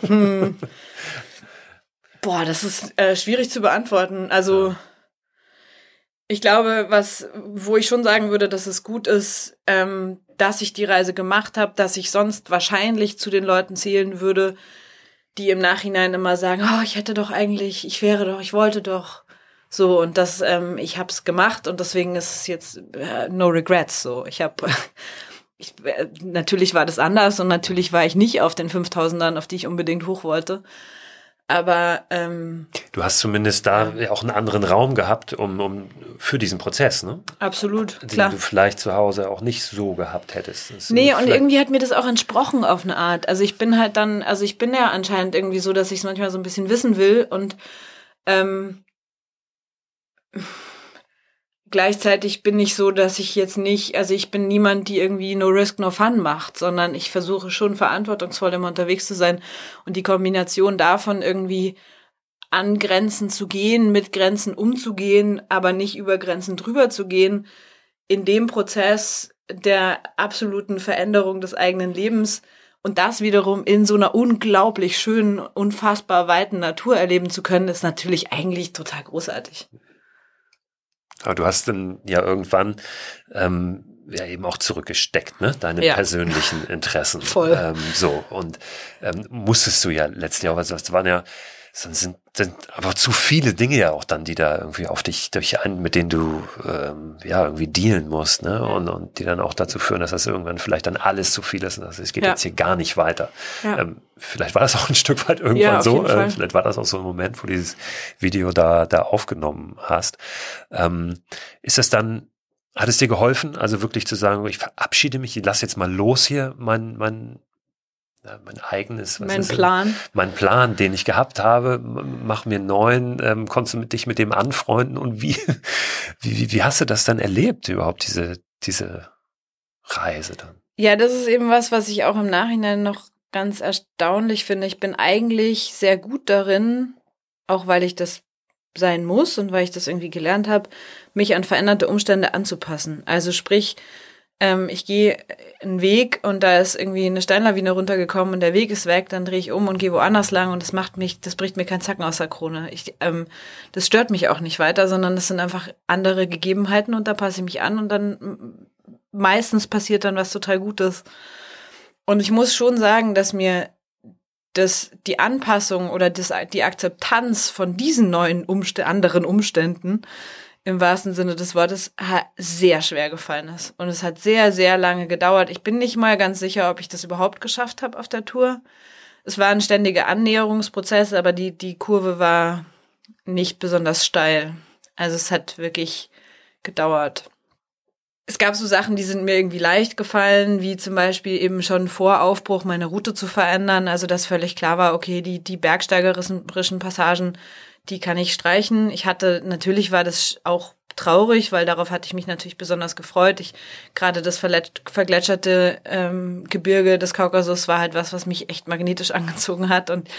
hm. Boah, das ist äh, schwierig zu beantworten. Also ja. Ich glaube, was, wo ich schon sagen würde, dass es gut ist, ähm, dass ich die Reise gemacht habe, dass ich sonst wahrscheinlich zu den Leuten zählen würde, die im Nachhinein immer sagen, oh, ich hätte doch eigentlich, ich wäre doch, ich wollte doch. So, und das, ähm, ich habe es gemacht und deswegen ist es jetzt äh, no regrets. So, ich habe äh, natürlich war das anders und natürlich war ich nicht auf den 5000ern, auf die ich unbedingt hoch wollte. Aber ähm, du hast zumindest da auch einen anderen Raum gehabt, um, um für diesen Prozess, ne? Absolut, den klar. du vielleicht zu Hause auch nicht so gehabt hättest. Das nee, und irgendwie hat mir das auch entsprochen auf eine Art. Also ich bin halt dann, also ich bin ja anscheinend irgendwie so, dass ich es manchmal so ein bisschen wissen will und ähm, gleichzeitig bin ich so, dass ich jetzt nicht, also ich bin niemand, die irgendwie no risk, no fun macht, sondern ich versuche schon verantwortungsvoll immer unterwegs zu sein und die Kombination davon irgendwie an Grenzen zu gehen, mit Grenzen umzugehen, aber nicht über Grenzen drüber zu gehen, in dem Prozess der absoluten Veränderung des eigenen Lebens und das wiederum in so einer unglaublich schönen, unfassbar weiten Natur erleben zu können, ist natürlich eigentlich total großartig. Aber du hast dann ja irgendwann ähm, ja eben auch zurückgesteckt, ne? Deine ja. persönlichen Interessen. Voll. Ähm, so und ähm, musstest du ja letztlich auch, also das waren ja sind, sind, sind aber zu viele Dinge ja auch dann, die da irgendwie auf dich durch ein, mit denen du ähm, ja irgendwie dealen musst, ne? Und, und die dann auch dazu führen, dass das irgendwann vielleicht dann alles zu viel ist und das, es geht ja. jetzt hier gar nicht weiter. Ja. Ähm, vielleicht war das auch ein Stück weit irgendwann ja, so. Äh, vielleicht war das auch so ein Moment, wo dieses Video da, da aufgenommen hast. Ähm, ist das dann hat es dir geholfen, also wirklich zu sagen, ich verabschiede mich, ich lass jetzt mal los hier, mein, mein, mein eigenes, was mein ist Plan. Mein Plan, den ich gehabt habe, mach mir neuen, ähm, konntest du mit dich mit dem anfreunden und wie, wie, wie, wie hast du das dann erlebt überhaupt, diese, diese Reise dann? Ja, das ist eben was, was ich auch im Nachhinein noch ganz erstaunlich finde. Ich bin eigentlich sehr gut darin, auch weil ich das sein muss und weil ich das irgendwie gelernt habe, mich an veränderte Umstände anzupassen. Also sprich, ähm, ich gehe einen Weg und da ist irgendwie eine Steinlawine runtergekommen und der Weg ist weg, dann drehe ich um und gehe woanders lang und das macht mich, das bricht mir keinen Zacken aus der Krone. Ich, ähm, das stört mich auch nicht weiter, sondern das sind einfach andere Gegebenheiten und da passe ich mich an und dann meistens passiert dann was total Gutes. Und ich muss schon sagen, dass mir das, die Anpassung oder das, die Akzeptanz von diesen neuen Umst anderen Umständen im wahrsten Sinne des Wortes sehr schwer gefallen ist. Und es hat sehr, sehr lange gedauert. Ich bin nicht mal ganz sicher, ob ich das überhaupt geschafft habe auf der Tour. Es war ein ständiger Annäherungsprozess, aber die, die Kurve war nicht besonders steil. Also es hat wirklich gedauert es gab so Sachen, die sind mir irgendwie leicht gefallen, wie zum Beispiel eben schon vor Aufbruch meine Route zu verändern. Also dass völlig klar war, okay, die, die bergsteigerischen Passagen, die kann ich streichen. Ich hatte, natürlich war das auch traurig, weil darauf hatte ich mich natürlich besonders gefreut. Ich gerade das vergletscherte ähm, Gebirge des Kaukasus war halt was, was mich echt magnetisch angezogen hat. Und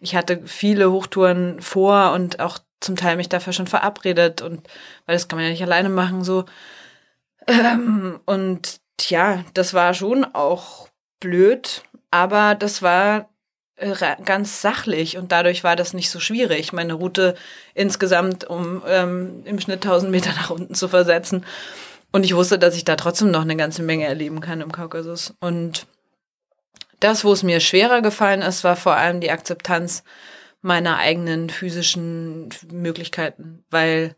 ich hatte viele Hochtouren vor und auch zum Teil mich dafür schon verabredet. Und weil das kann man ja nicht alleine machen, so. Ähm, und ja, das war schon auch blöd, aber das war ganz sachlich und dadurch war das nicht so schwierig, meine Route insgesamt um ähm, im Schnitt 1000 Meter nach unten zu versetzen. Und ich wusste, dass ich da trotzdem noch eine ganze Menge erleben kann im Kaukasus. Und das, wo es mir schwerer gefallen ist, war vor allem die Akzeptanz meiner eigenen physischen Möglichkeiten, weil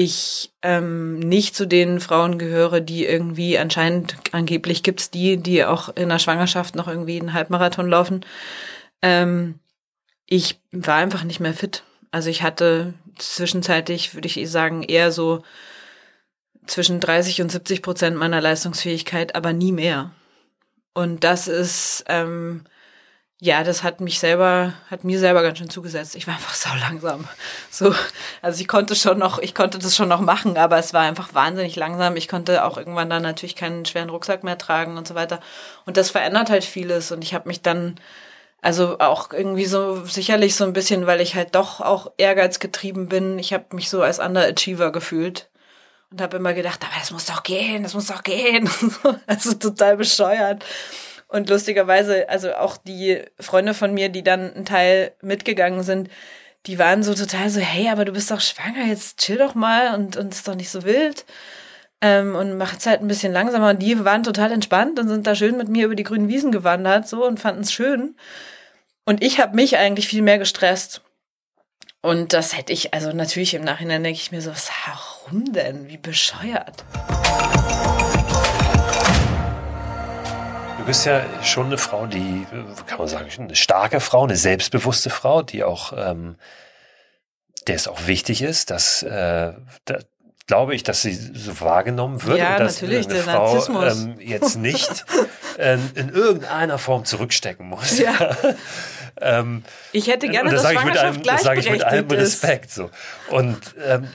ich ähm, nicht zu den Frauen gehöre, die irgendwie anscheinend angeblich gibt's die, die auch in der Schwangerschaft noch irgendwie einen Halbmarathon laufen. Ähm, ich war einfach nicht mehr fit. Also ich hatte zwischenzeitlich, würde ich sagen, eher so zwischen 30 und 70 Prozent meiner Leistungsfähigkeit, aber nie mehr. Und das ist ähm, ja, das hat mich selber, hat mir selber ganz schön zugesetzt. Ich war einfach sau langsam. So, also ich konnte schon noch, ich konnte das schon noch machen, aber es war einfach wahnsinnig langsam. Ich konnte auch irgendwann dann natürlich keinen schweren Rucksack mehr tragen und so weiter. Und das verändert halt vieles. Und ich habe mich dann, also auch irgendwie so sicherlich so ein bisschen, weil ich halt doch auch ehrgeizgetrieben bin. Ich habe mich so als Underachiever gefühlt und habe immer gedacht, aber das muss doch gehen, das muss doch gehen. also total bescheuert. Und lustigerweise, also auch die Freunde von mir, die dann einen Teil mitgegangen sind, die waren so total so, hey, aber du bist doch schwanger, jetzt chill doch mal und, und ist doch nicht so wild. Ähm, und macht's halt ein bisschen langsamer. Und die waren total entspannt und sind da schön mit mir über die grünen Wiesen gewandert so und fanden es schön. Und ich habe mich eigentlich viel mehr gestresst. Und das hätte ich, also natürlich im Nachhinein denke ich mir so, was, warum denn? Wie bescheuert. Bist ja schon eine Frau, die, kann man sagen, eine starke Frau, eine selbstbewusste Frau, die auch, ähm, der es auch wichtig ist, dass, äh, da, glaube ich, dass sie so wahrgenommen wird ja, und dass natürlich, eine Frau ähm, jetzt nicht äh, in irgendeiner Form zurückstecken muss. Ja. ähm, ich hätte gerne, dass sage ich, mit einem, das sage ich mit allem Respekt. So. Und ähm,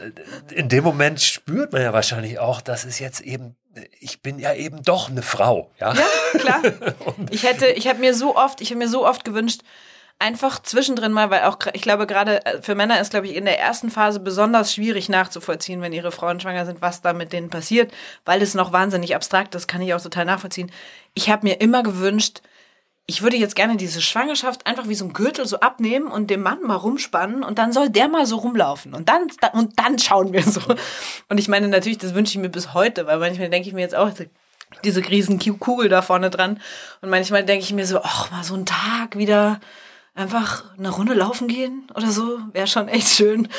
in dem Moment spürt man ja wahrscheinlich auch, dass es jetzt eben ich bin ja eben doch eine Frau, ja. Ja, klar. ich hätte, ich habe mir so oft, ich habe mir so oft gewünscht, einfach zwischendrin mal, weil auch, ich glaube, gerade äh, für Männer ist, glaube ich, in der ersten Phase besonders schwierig nachzuvollziehen, wenn ihre Frauen schwanger sind, was da mit denen passiert, weil es noch wahnsinnig abstrakt ist, kann ich auch total nachvollziehen. Ich habe mir immer gewünscht, ich würde jetzt gerne diese Schwangerschaft einfach wie so ein Gürtel so abnehmen und dem Mann mal rumspannen und dann soll der mal so rumlaufen und dann und dann schauen wir so. Und ich meine natürlich, das wünsche ich mir bis heute, weil manchmal denke ich mir jetzt auch diese riesen Kugel da vorne dran und manchmal denke ich mir so, ach mal so ein Tag wieder einfach eine Runde laufen gehen oder so wäre schon echt schön.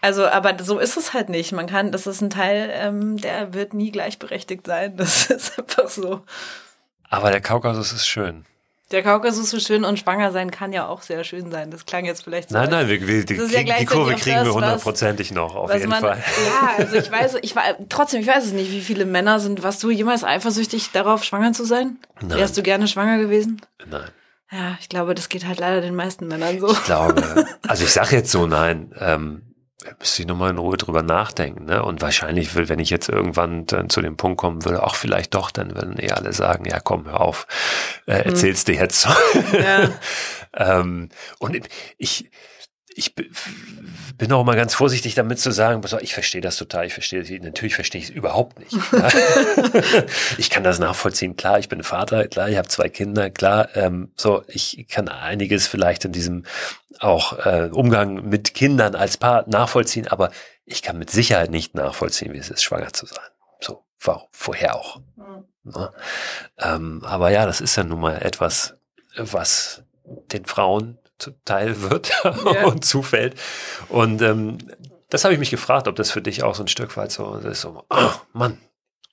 Also, aber so ist es halt nicht. Man kann, das ist ein Teil, ähm, der wird nie gleichberechtigt sein. Das ist einfach so. Aber der Kaukasus ist schön. Der Kaukasus so schön und schwanger sein kann ja auch sehr schön sein. Das klang jetzt vielleicht so. Nein, nein, wir, wir, die, ja die, Kurve kriegen wir hundertprozentig noch, auf jeden man, Fall. Ja, also ich weiß, ich war, trotzdem, ich weiß es nicht, wie viele Männer sind. Warst du jemals eifersüchtig darauf, schwanger zu sein? Nein. Wärst du gerne schwanger gewesen? Nein. Ja, ich glaube, das geht halt leider den meisten Männern so. Ich glaube, also ich sage jetzt so, nein, ähm, müsste ich nochmal in Ruhe drüber nachdenken. Ne? Und wahrscheinlich will, wenn ich jetzt irgendwann dann zu dem Punkt kommen würde, auch vielleicht doch, dann würden eh alle sagen, ja komm, hör auf, äh, hm. erzähl's hm. dir jetzt. Ja. ähm, und ich, ich bin auch mal ganz vorsichtig damit zu sagen, ich verstehe das total, ich verstehe das, natürlich verstehe ich es überhaupt nicht. ich kann das nachvollziehen, klar, ich bin Vater, klar, ich habe zwei Kinder, klar, ähm, so, ich kann einiges vielleicht in diesem auch äh, Umgang mit Kindern als Paar nachvollziehen, aber ich kann mit Sicherheit nicht nachvollziehen, wie es ist, schwanger zu sein. So, vorher auch. Mhm. Ne? Ähm, aber ja, das ist ja nun mal etwas, was den Frauen zuteil wird ja. und zufällt. Und ähm, das habe ich mich gefragt, ob das für dich auch so ein Stück weit so ist, so, oh Mann,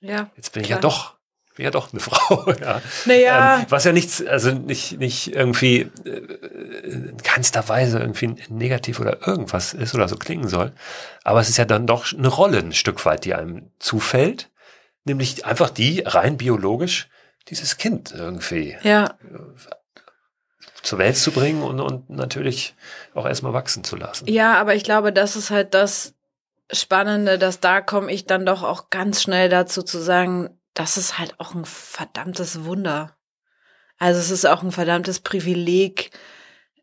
ja, jetzt bin ich ja doch, bin ja doch eine Frau. ja. Naja. Ähm, was ja nichts, also nicht, nicht irgendwie äh, in keinster Weise irgendwie negativ oder irgendwas ist oder so klingen soll. Aber es ist ja dann doch eine Rolle ein Stück weit, die einem zufällt. Nämlich einfach die rein biologisch dieses Kind irgendwie ja zur Welt zu bringen und, und natürlich auch erstmal wachsen zu lassen. Ja, aber ich glaube, das ist halt das Spannende, dass da komme ich dann doch auch ganz schnell dazu zu sagen, das ist halt auch ein verdammtes Wunder. Also es ist auch ein verdammtes Privileg.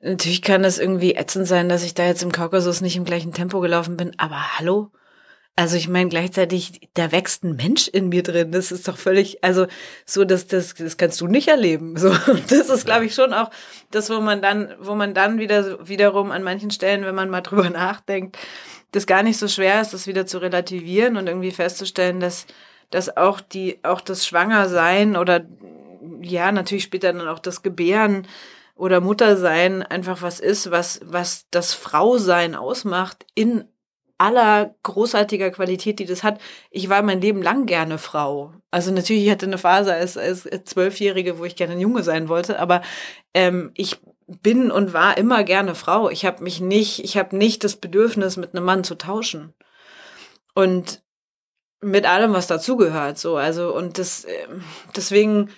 Natürlich kann es irgendwie ätzend sein, dass ich da jetzt im Kaukasus nicht im gleichen Tempo gelaufen bin, aber hallo? Also ich meine gleichzeitig, da wächst ein Mensch in mir drin. Das ist doch völlig, also so, dass das, das kannst du nicht erleben. So, das ist, glaube ich, schon auch das, wo man dann, wo man dann wieder wiederum an manchen Stellen, wenn man mal drüber nachdenkt, das gar nicht so schwer ist, das wieder zu relativieren und irgendwie festzustellen, dass, dass auch die, auch das Schwangersein oder ja, natürlich später dann auch das Gebären oder Muttersein einfach was ist, was, was das Frausein ausmacht in aller großartiger Qualität, die das hat. Ich war mein Leben lang gerne Frau. Also natürlich, ich hatte eine Phase als, als Zwölfjährige, wo ich gerne ein Junge sein wollte, aber ähm, ich bin und war immer gerne Frau. Ich habe mich nicht, ich habe nicht das Bedürfnis, mit einem Mann zu tauschen. Und mit allem, was dazugehört, so. Also, und das, ähm, deswegen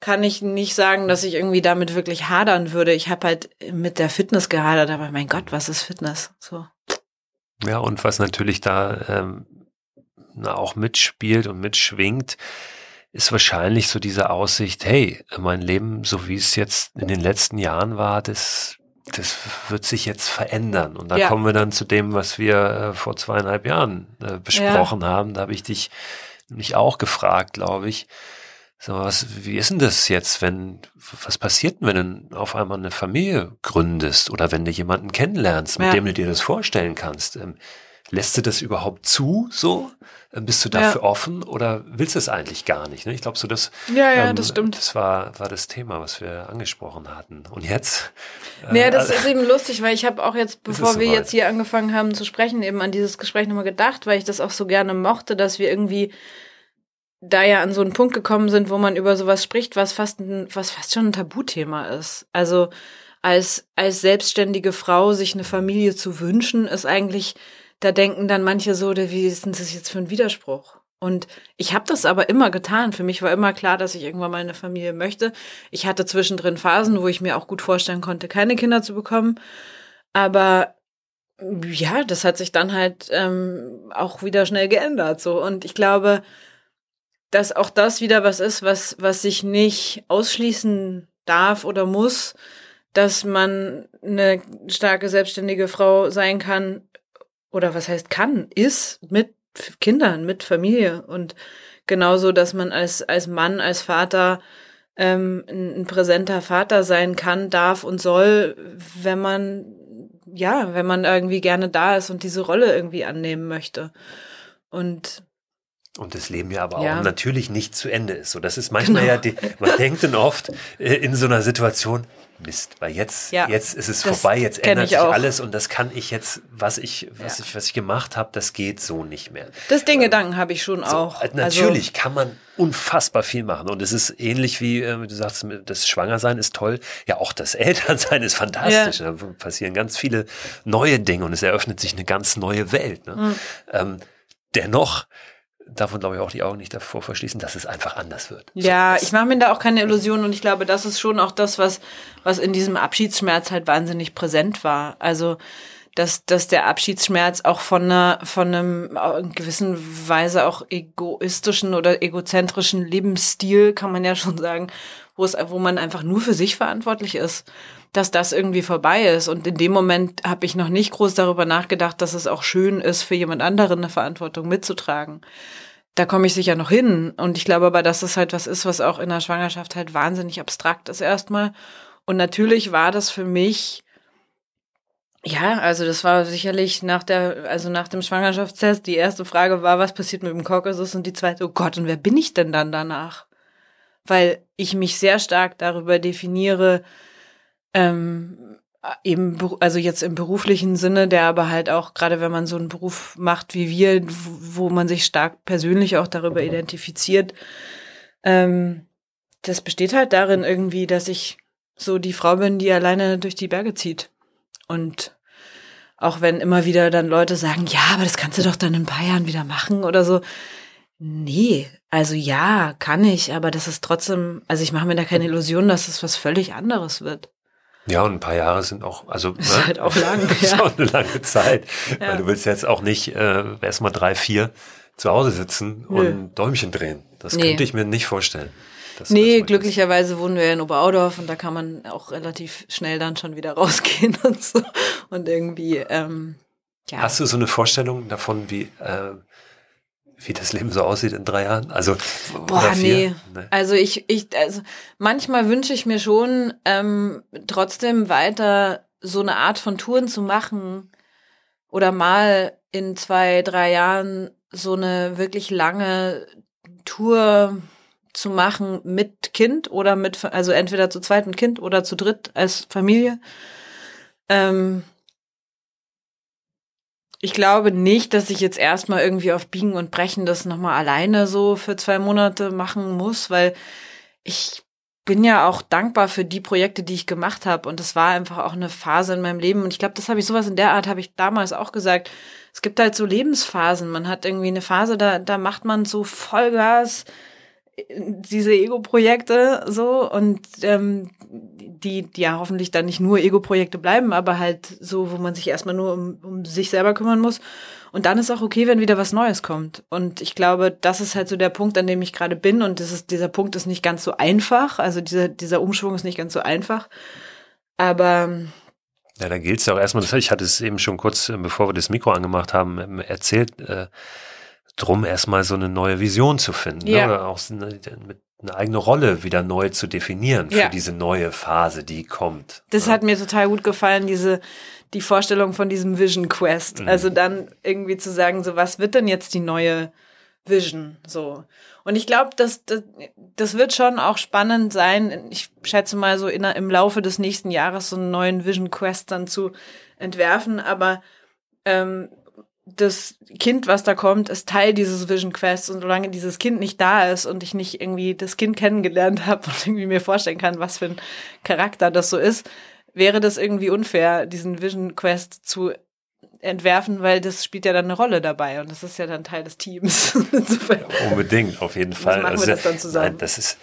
kann ich nicht sagen, dass ich irgendwie damit wirklich hadern würde. Ich habe halt mit der Fitness gehadert, aber mein Gott, was ist Fitness? So. Ja, und was natürlich da ähm, auch mitspielt und mitschwingt, ist wahrscheinlich so diese Aussicht, hey, mein Leben, so wie es jetzt in den letzten Jahren war, das, das wird sich jetzt verändern. Und da ja. kommen wir dann zu dem, was wir äh, vor zweieinhalb Jahren äh, besprochen ja. haben. Da habe ich dich nämlich auch gefragt, glaube ich, so, was, wie ist denn das jetzt, wenn, was passiert denn, wenn du auf einmal eine Familie gründest oder wenn du jemanden kennenlernst, mit ja. dem du dir das vorstellen kannst? Ähm, lässt du das überhaupt zu, so? Ähm, bist du dafür ja. offen oder willst du es eigentlich gar nicht? Ne? Ich glaube, so das, ja, ja, ähm, das stimmt. Das war, war das Thema, was wir angesprochen hatten. Und jetzt? Äh, naja, das ist eben lustig, weil ich habe auch jetzt, bevor wir jetzt hier angefangen haben zu sprechen, eben an dieses Gespräch nochmal gedacht, weil ich das auch so gerne mochte, dass wir irgendwie da ja an so einen Punkt gekommen sind, wo man über sowas spricht, was fast ein, was fast schon ein Tabuthema ist. Also als als selbstständige Frau sich eine Familie zu wünschen, ist eigentlich, da denken dann manche so, wie ist denn das jetzt für ein Widerspruch? Und ich habe das aber immer getan. Für mich war immer klar, dass ich irgendwann mal eine Familie möchte. Ich hatte zwischendrin Phasen, wo ich mir auch gut vorstellen konnte, keine Kinder zu bekommen. Aber ja, das hat sich dann halt ähm, auch wieder schnell geändert. So und ich glaube, dass auch das wieder was ist, was, was sich nicht ausschließen darf oder muss, dass man eine starke selbstständige Frau sein kann oder was heißt kann, ist mit Kindern, mit Familie und genauso, dass man als, als Mann, als Vater ähm, ein, ein präsenter Vater sein kann, darf und soll, wenn man ja, wenn man irgendwie gerne da ist und diese Rolle irgendwie annehmen möchte. Und und das Leben ja aber ja. auch natürlich nicht zu Ende ist. So, das ist manchmal genau. ja, die, man denkt dann oft äh, in so einer Situation, Mist, weil jetzt, ja, jetzt ist es vorbei, jetzt ändert sich auch. alles und das kann ich jetzt, was ich, was ja. ich, was ich gemacht habe, das geht so nicht mehr. Das den ähm, Gedanken habe ich schon so, auch. Äh, natürlich also, kann man unfassbar viel machen und es ist ähnlich wie äh, du sagst, das Schwangersein ist toll, ja auch das Elternsein ist fantastisch. Ja. Da passieren ganz viele neue Dinge und es eröffnet sich eine ganz neue Welt. Ne? Mhm. Ähm, dennoch darf man, glaube ich, auch die Augen nicht davor verschließen, dass es einfach anders wird. Ja, so, ich mache mir da auch keine Illusionen und ich glaube, das ist schon auch das, was, was in diesem Abschiedsschmerz halt wahnsinnig präsent war. Also, dass, dass der Abschiedsschmerz auch von einer, von einem in gewissen Weise auch egoistischen oder egozentrischen Lebensstil, kann man ja schon sagen, wo es, wo man einfach nur für sich verantwortlich ist, dass das irgendwie vorbei ist. Und in dem Moment habe ich noch nicht groß darüber nachgedacht, dass es auch schön ist, für jemand anderen eine Verantwortung mitzutragen. Da komme ich sicher noch hin. Und ich glaube aber, dass das halt was ist, was auch in der Schwangerschaft halt wahnsinnig abstrakt ist erstmal. Und natürlich war das für mich ja, also das war sicherlich nach der, also nach dem Schwangerschaftstest, die erste Frage war, was passiert mit dem Kaukasus und die zweite, oh Gott, und wer bin ich denn dann danach? Weil ich mich sehr stark darüber definiere, ähm, eben, also jetzt im beruflichen Sinne, der aber halt auch, gerade wenn man so einen Beruf macht wie wir, wo man sich stark persönlich auch darüber identifiziert, ähm, das besteht halt darin irgendwie, dass ich so die Frau bin, die alleine durch die Berge zieht. Und auch wenn immer wieder dann Leute sagen, ja, aber das kannst du doch dann in ein paar Jahren wieder machen oder so. Nee, also ja, kann ich, aber das ist trotzdem, also ich mache mir da keine Illusion, dass es was völlig anderes wird. Ja, und ein paar Jahre sind auch, also ist ne? halt auch lang. Ja. ist auch eine lange Zeit. Ja. Weil du willst jetzt auch nicht äh, erstmal drei, vier zu Hause sitzen Nö. und Däumchen drehen. Das nee. könnte ich mir nicht vorstellen. Nee, glücklicherweise wohnen wir in Oberaudorf und da kann man auch relativ schnell dann schon wieder rausgehen und so. Und irgendwie, ähm, ja. Hast du so eine Vorstellung davon, wie, äh, wie das Leben so aussieht in drei Jahren? Also, Boah, nee. nee. Also ich, ich, also manchmal wünsche ich mir schon, ähm, trotzdem weiter so eine Art von Touren zu machen oder mal in zwei, drei Jahren so eine wirklich lange Tour zu machen mit Kind oder mit, also entweder zu zweit mit Kind oder zu dritt als Familie. Ähm, ich glaube nicht, dass ich jetzt erstmal irgendwie auf Biegen und Brechen das nochmal alleine so für zwei Monate machen muss, weil ich bin ja auch dankbar für die Projekte, die ich gemacht habe. Und das war einfach auch eine Phase in meinem Leben. Und ich glaube, das habe ich sowas in der Art, habe ich damals auch gesagt. Es gibt halt so Lebensphasen. Man hat irgendwie eine Phase, da, da macht man so Vollgas, diese Ego-Projekte so und ähm, die, die ja hoffentlich dann nicht nur Ego-Projekte bleiben, aber halt so, wo man sich erstmal nur um, um sich selber kümmern muss. Und dann ist auch okay, wenn wieder was Neues kommt. Und ich glaube, das ist halt so der Punkt, an dem ich gerade bin. Und das ist, dieser Punkt ist nicht ganz so einfach. Also dieser, dieser Umschwung ist nicht ganz so einfach. Aber ja, da gilt es ja auch erstmal, ich hatte es eben schon kurz, bevor wir das Mikro angemacht haben, erzählt, äh, drum, erstmal so eine neue Vision zu finden. Ne? Ja. Ne? Oder auch eine, mit eine eigene Rolle wieder neu zu definieren für ja. diese neue Phase, die kommt. Das ja. hat mir total gut gefallen, diese, die Vorstellung von diesem Vision Quest. Mhm. Also dann irgendwie zu sagen, so was wird denn jetzt die neue Vision, so. Und ich glaube, das, das, das wird schon auch spannend sein. Ich schätze mal so in, im Laufe des nächsten Jahres so einen neuen Vision Quest dann zu entwerfen. Aber ähm, das Kind, was da kommt, ist Teil dieses Vision Quests und solange dieses Kind nicht da ist und ich nicht irgendwie das Kind kennengelernt habe und irgendwie mir vorstellen kann, was für ein Charakter das so ist, wäre das irgendwie unfair, diesen Vision Quest zu entwerfen, weil das spielt ja dann eine Rolle dabei und das ist ja dann Teil des Teams. Insofern. Ja, unbedingt, auf jeden Fall. Also, das dann zusammen? Nein, das ist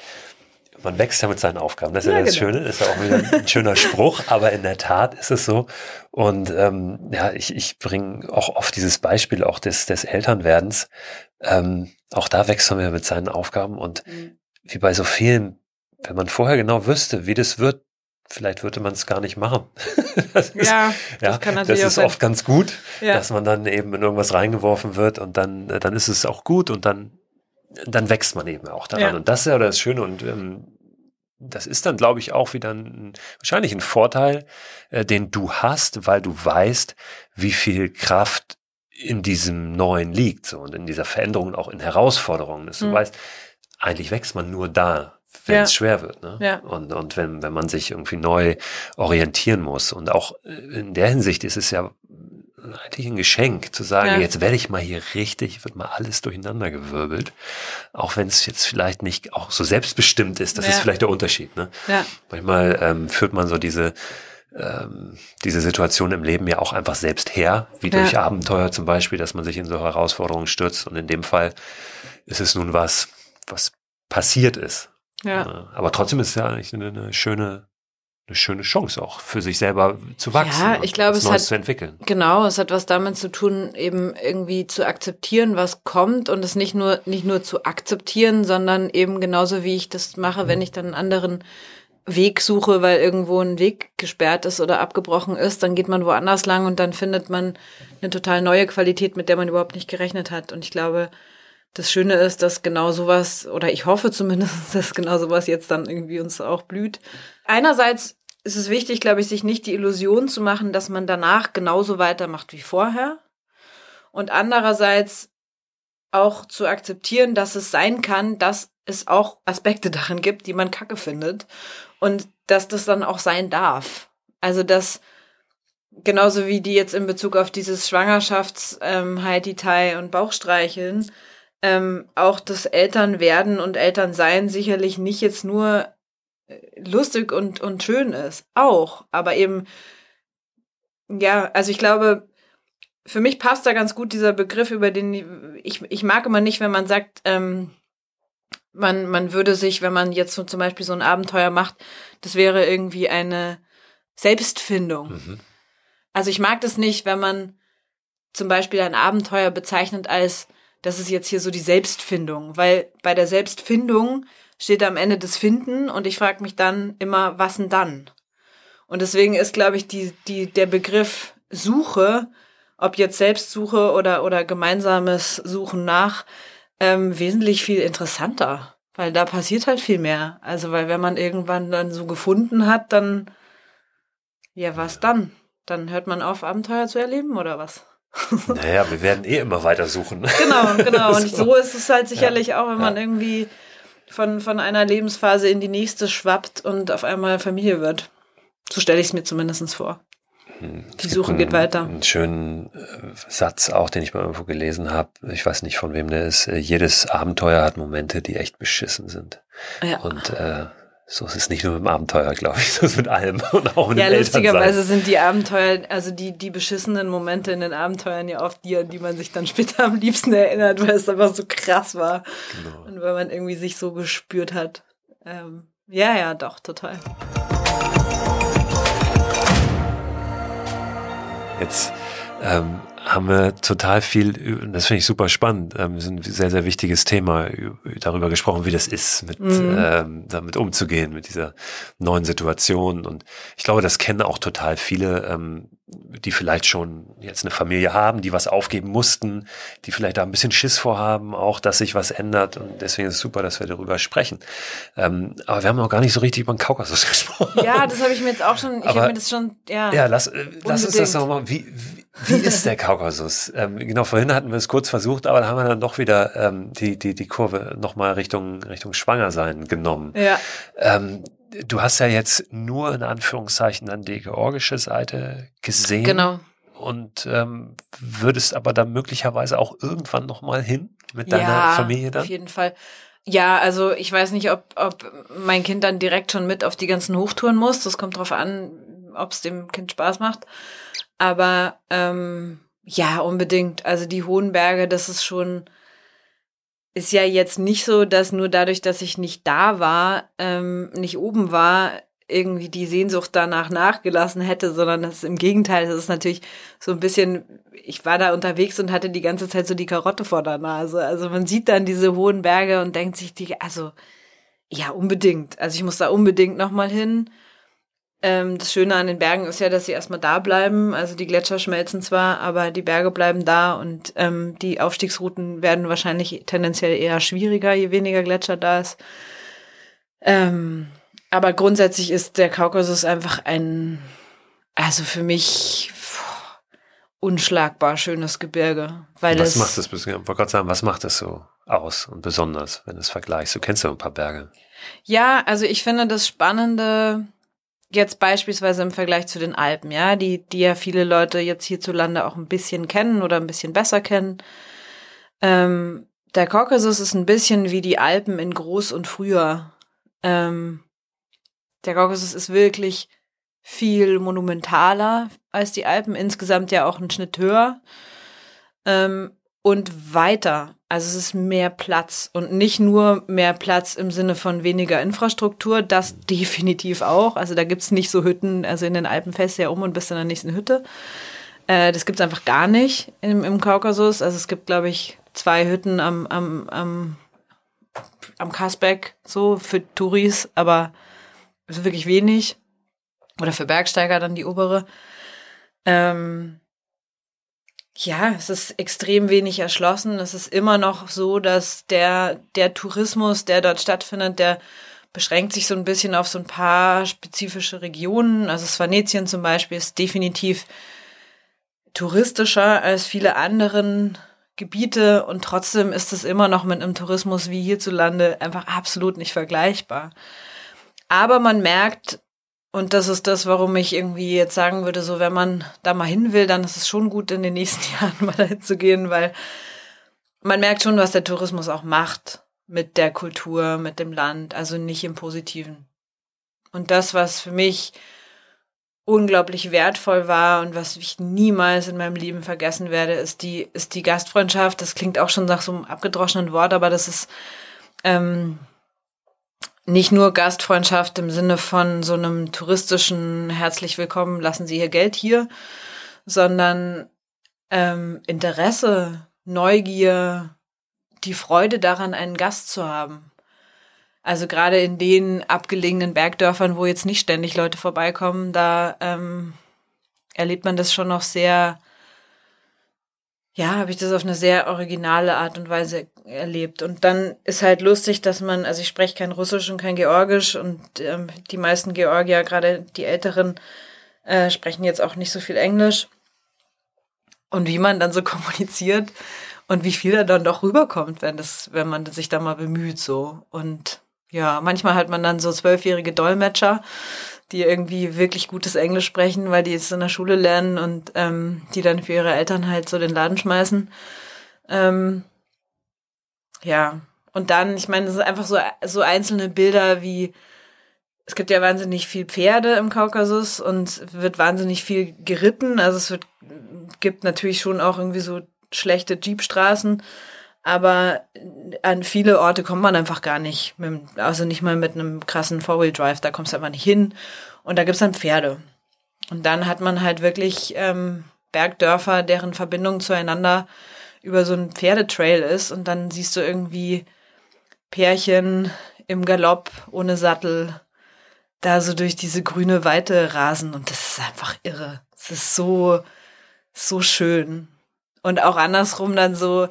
man wächst ja mit seinen Aufgaben. Das ist ja, ja das genau. Schöne, das ist ja auch wieder ein schöner Spruch, aber in der Tat ist es so. Und ähm, ja, ich, ich bringe auch oft dieses Beispiel auch des, des Elternwerdens. Ähm, auch da wächst man ja mit seinen Aufgaben und mhm. wie bei so vielen, wenn man vorher genau wüsste, wie das wird, vielleicht würde man es gar nicht machen. das ist, ja, das, ja, kann natürlich das ist oft ganz gut, ja. dass man dann eben in irgendwas reingeworfen wird und dann, dann ist es auch gut und dann dann wächst man eben auch daran. Ja. Und das ist ja das Schöne und ähm, das ist dann, glaube ich, auch wieder ein, wahrscheinlich ein Vorteil, äh, den du hast, weil du weißt, wie viel Kraft in diesem Neuen liegt so, und in dieser Veränderung und auch in Herausforderungen. Mhm. Du weißt, eigentlich wächst man nur da, wenn ja. es schwer wird. Ne? Ja. Und, und wenn, wenn man sich irgendwie neu orientieren muss. Und auch äh, in der Hinsicht ist es ja eigentlich ein Geschenk, zu sagen, ja. jetzt werde ich mal hier richtig, wird mal alles durcheinander gewirbelt. Auch wenn es jetzt vielleicht nicht auch so selbstbestimmt ist, das ja. ist vielleicht der Unterschied. Ne? Ja. Manchmal ähm, führt man so diese ähm, diese Situation im Leben ja auch einfach selbst her, wie durch Ja. Abenteuer zum Beispiel, dass man sich in so Herausforderungen stürzt. Und in dem Fall ist es nun was, was passiert ist. Ja. Aber trotzdem ist es ja eigentlich eine, eine schöne, eine schöne Chance auch für sich selber zu wachsen. Ja, ich glaube, es Neues hat- zu entwickeln. Genau, es hat was damit zu tun, eben irgendwie zu akzeptieren, was kommt und es nicht nur, nicht nur zu akzeptieren, sondern eben genauso wie ich das mache, wenn ich dann einen anderen Weg suche, weil irgendwo ein Weg gesperrt ist oder abgebrochen ist, dann geht man woanders lang und dann findet man eine total neue Qualität, mit der man überhaupt nicht gerechnet hat. Und ich glaube, das Schöne ist, dass genau sowas, oder ich hoffe zumindest, dass genau sowas jetzt dann irgendwie uns auch blüht. Einerseits ist es wichtig, glaube ich, sich nicht die Illusion zu machen, dass man danach genauso weitermacht wie vorher. Und andererseits auch zu akzeptieren, dass es sein kann, dass es auch Aspekte darin gibt, die man kacke findet. Und dass das dann auch sein darf. Also, dass genauso wie die jetzt in Bezug auf dieses Schwangerschafts ähm, Haiti-Tai und Bauchstreicheln, ähm, auch das Elternwerden und Elternsein sicherlich nicht jetzt nur lustig und, und schön ist. Auch. Aber eben, ja, also ich glaube, für mich passt da ganz gut dieser Begriff, über den ich, ich mag immer nicht, wenn man sagt, ähm, man, man würde sich, wenn man jetzt so zum Beispiel so ein Abenteuer macht, das wäre irgendwie eine Selbstfindung. Mhm. Also ich mag das nicht, wenn man zum Beispiel ein Abenteuer bezeichnet als, das ist jetzt hier so die Selbstfindung, weil bei der Selbstfindung steht am Ende das Finden und ich frage mich dann immer, was denn dann? Und deswegen ist, glaube ich, die, die, der Begriff Suche, ob jetzt Selbstsuche oder, oder gemeinsames Suchen nach, ähm, wesentlich viel interessanter, weil da passiert halt viel mehr. Also, weil wenn man irgendwann dann so gefunden hat, dann, ja, was dann? Dann hört man auf, Abenteuer zu erleben oder was? Naja, wir werden eh immer weiter suchen. Genau, genau. Und So. ist es halt sicherlich auch, wenn man ja. irgendwie von, von einer Lebensphase in die nächste schwappt und auf einmal Familie wird. So stelle ich es mir zumindest vor. Die Suche einen, geht weiter. Einen schönen äh, Satz auch, den ich mal irgendwo gelesen habe. Ich weiß nicht, von wem der ist. Äh, Jedes Abenteuer hat Momente, die echt beschissen sind. Ja. Und äh, so ist es nicht nur mit dem Abenteuer, glaube ich, so ist es mit allem und auch mit Ja, lustigerweise sind die Abenteuer, also die, die beschissenen Momente in den Abenteuern ja oft die, an die man sich dann später am liebsten erinnert, weil es einfach so krass war. Genau. Und weil man irgendwie sich so gespürt hat. Ähm, ja, ja, doch, total. Jetzt ähm, haben wir total viel, das finde ich super spannend, ähm, ist ein sehr, sehr wichtiges Thema, darüber gesprochen, wie das ist, mit, Mhm. ähm, damit umzugehen, mit dieser neuen Situation. Und ich glaube, das kennen auch total viele, ähm, die vielleicht schon jetzt eine Familie haben, die was aufgeben mussten, die vielleicht da ein bisschen Schiss vorhaben, auch, dass sich was ändert. Und deswegen ist es super, dass wir darüber sprechen. Ähm, aber wir haben noch gar nicht so richtig über den Kaukasus gesprochen. Ja, das habe ich mir jetzt auch schon, ich habe mir das schon, ja. Ja, lass, äh, lass uns das Unbedingt. doch mal. Wie, wie, wie ist der Kaukasus? ähm, genau, vorhin hatten wir es kurz versucht, aber da haben wir dann doch wieder ähm, die, die, die Kurve nochmal Richtung, Richtung Schwangersein genommen. Ja. Ähm, du hast ja jetzt nur in Anführungszeichen dann die georgische Seite gesehen. Genau. Und ähm, würdest aber dann möglicherweise auch irgendwann nochmal hin mit deiner ja, Familie dann? Auf jeden Fall. Ja, also ich weiß nicht, ob, ob mein Kind dann direkt schon mit auf die ganzen Hochtouren muss. Das kommt drauf an, ob es dem Kind Spaß macht. Aber ähm, ja, unbedingt. Also die hohen Berge, das ist schon, ist ja jetzt nicht so, dass nur dadurch, dass ich nicht da war, ähm, nicht oben war, irgendwie die Sehnsucht danach nachgelassen hätte, sondern das ist im Gegenteil, das ist natürlich so ein bisschen, ich war da unterwegs und hatte die ganze Zeit so die Karotte vor der Nase. Also man sieht dann diese hohen Berge und denkt sich, die, also ja, unbedingt. Also ich muss da unbedingt nochmal hin. Ähm, das Schöne an den Bergen ist ja, dass sie erstmal da bleiben. Also die Gletscher schmelzen zwar, aber die Berge bleiben da und ähm, die Aufstiegsrouten werden wahrscheinlich tendenziell eher schwieriger, je weniger Gletscher da ist. Ähm, aber grundsätzlich ist der Kaukasus einfach ein, also für mich pff, unschlagbar schönes Gebirge. Weil was es, macht das, ich wollte gerade sagen, was macht das so aus und besonders, wenn du es vergleichst? Du kennst ja ein paar Berge. Ja, also ich finde das Spannende jetzt beispielsweise im Vergleich zu den Alpen, ja, die, die ja viele Leute jetzt hierzulande auch ein bisschen kennen oder ein bisschen besser kennen. Ähm, der Kaukasus ist ein bisschen wie die Alpen in groß und früher. Ähm, der Kaukasus ist wirklich viel monumentaler als die Alpen, insgesamt ja auch ein Schnitt höher ähm, und weiter. Also es ist mehr Platz und nicht nur mehr Platz im Sinne von weniger Infrastruktur, das definitiv auch. Also da gibt's nicht so Hütten, also in den Alpen fährst du ja um und bist in der nächsten Hütte. Äh, das gibt's einfach gar nicht im, im Kaukasus. Also es gibt, glaube ich, zwei Hütten am, am, am, am Kasbeck, so für Touris, aber es ist wirklich wenig. Oder für Bergsteiger dann die obere. Ähm, ja, es ist extrem wenig erschlossen. Es ist immer noch so, dass der, der Tourismus, der dort stattfindet, der beschränkt sich so ein bisschen auf so ein paar spezifische Regionen. Also das Venetien zum Beispiel ist definitiv touristischer als viele anderen Gebiete und trotzdem ist es immer noch mit einem Tourismus wie hierzulande einfach absolut nicht vergleichbar. Aber man merkt, und das ist das, warum ich irgendwie jetzt sagen würde, so wenn man da mal hin will, dann ist es schon gut, in den nächsten Jahren mal dahin zu gehen, weil man merkt schon, was der Tourismus auch macht mit der Kultur, mit dem Land, also nicht im Positiven. Und das, was für mich unglaublich wertvoll war und was ich niemals in meinem Leben vergessen werde, ist die, ist die Gastfreundschaft. Das klingt auch schon nach so einem abgedroschenen Wort, aber das ist ähm, nicht nur Gastfreundschaft im Sinne von so einem touristischen herzlich willkommen, lassen Sie Ihr Geld hier, sondern ähm, Interesse, Neugier, die Freude daran, einen Gast zu haben. Also gerade in den abgelegenen Bergdörfern, wo jetzt nicht ständig Leute vorbeikommen, da ähm, erlebt man das schon noch sehr ja, habe ich das auf eine sehr originale Art und Weise erlebt. Und dann ist halt lustig, dass man, also ich spreche kein Russisch und kein Georgisch und ähm, die meisten Georgier, gerade die Älteren, äh, sprechen jetzt auch nicht so viel Englisch. Und wie man dann so kommuniziert und wie viel da dann doch rüberkommt, wenn das, wenn man sich da mal bemüht, so. Und ja, manchmal hat man dann so zwölfjährige Dolmetscher, die irgendwie wirklich gutes Englisch sprechen, weil die jetzt in der Schule lernen und ähm, die dann für ihre Eltern halt so den Laden schmeißen. Ähm, ja, und dann, ich meine, das sind einfach so, so einzelne Bilder wie, es gibt ja wahnsinnig viel Pferde im Kaukasus und wird wahnsinnig viel geritten. Also es wird, gibt natürlich schon auch irgendwie so schlechte Jeepstraßen. Aber an viele Orte kommt man einfach gar nicht. Mit, also nicht mal mit einem krassen Four-Wheel-Drive, da kommst du einfach nicht hin. Und da gibt's dann Pferde. Und dann hat man halt wirklich ähm, Bergdörfer, deren Verbindung zueinander über so einen Pferdetrail ist. Und dann siehst du irgendwie Pärchen im Galopp ohne Sattel da so durch diese grüne Weite rasen. Und das ist einfach irre. Es ist so, so schön. Und auch andersrum dann so,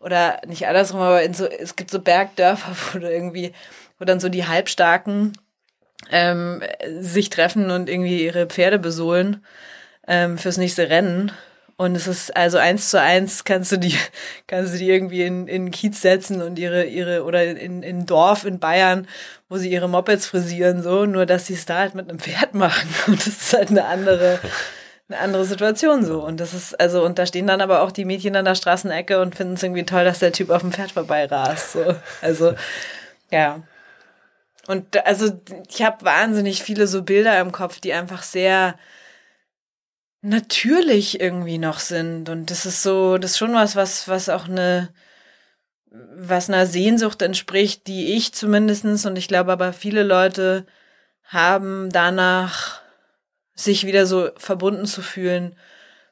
oder nicht andersrum, aber in so, es gibt so Bergdörfer, wo du irgendwie, wo dann so die Halbstarken ähm, sich treffen und irgendwie ihre Pferde besohlen ähm, fürs nächste Rennen. Und es ist also eins zu eins kannst du die, kannst du die irgendwie in, in Kiez setzen und ihre, ihre, oder in, in Dorf in Bayern, wo sie ihre Mopeds frisieren, so, nur dass sie es da halt mit einem Pferd machen. Und das ist halt eine andere, eine andere Situation so. Und das ist, also, und da stehen dann aber auch die Mädchen an der Straßenecke und finden es irgendwie toll, dass der Typ auf dem Pferd vorbei rast. So. Also, ja. Und also ich habe wahnsinnig viele so Bilder im Kopf, die einfach sehr natürlich irgendwie noch sind. Und das ist so, das ist schon was, was, was auch eine, was einer Sehnsucht entspricht, die ich zumindestens und ich glaube aber viele Leute haben danach sich wieder so verbunden zu fühlen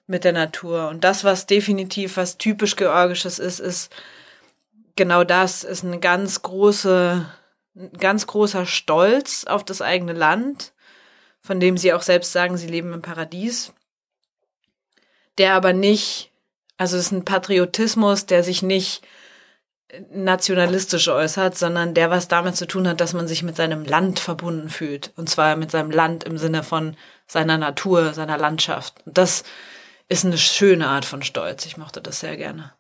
mit der Natur. Und das, was definitiv was typisch Georgisches ist, ist genau das, ist eine ganz große, ein ganz großer Stolz auf das eigene Land, von dem sie auch selbst sagen, sie leben im Paradies, der aber nicht, also es ist ein Patriotismus, der sich nicht nationalistisch äußert, sondern der was damit zu tun hat, dass man sich mit seinem Land verbunden fühlt. Und zwar mit seinem Land im Sinne von seiner Natur, seiner Landschaft. Und das ist eine schöne Art von Stolz. Ich mochte das sehr gerne.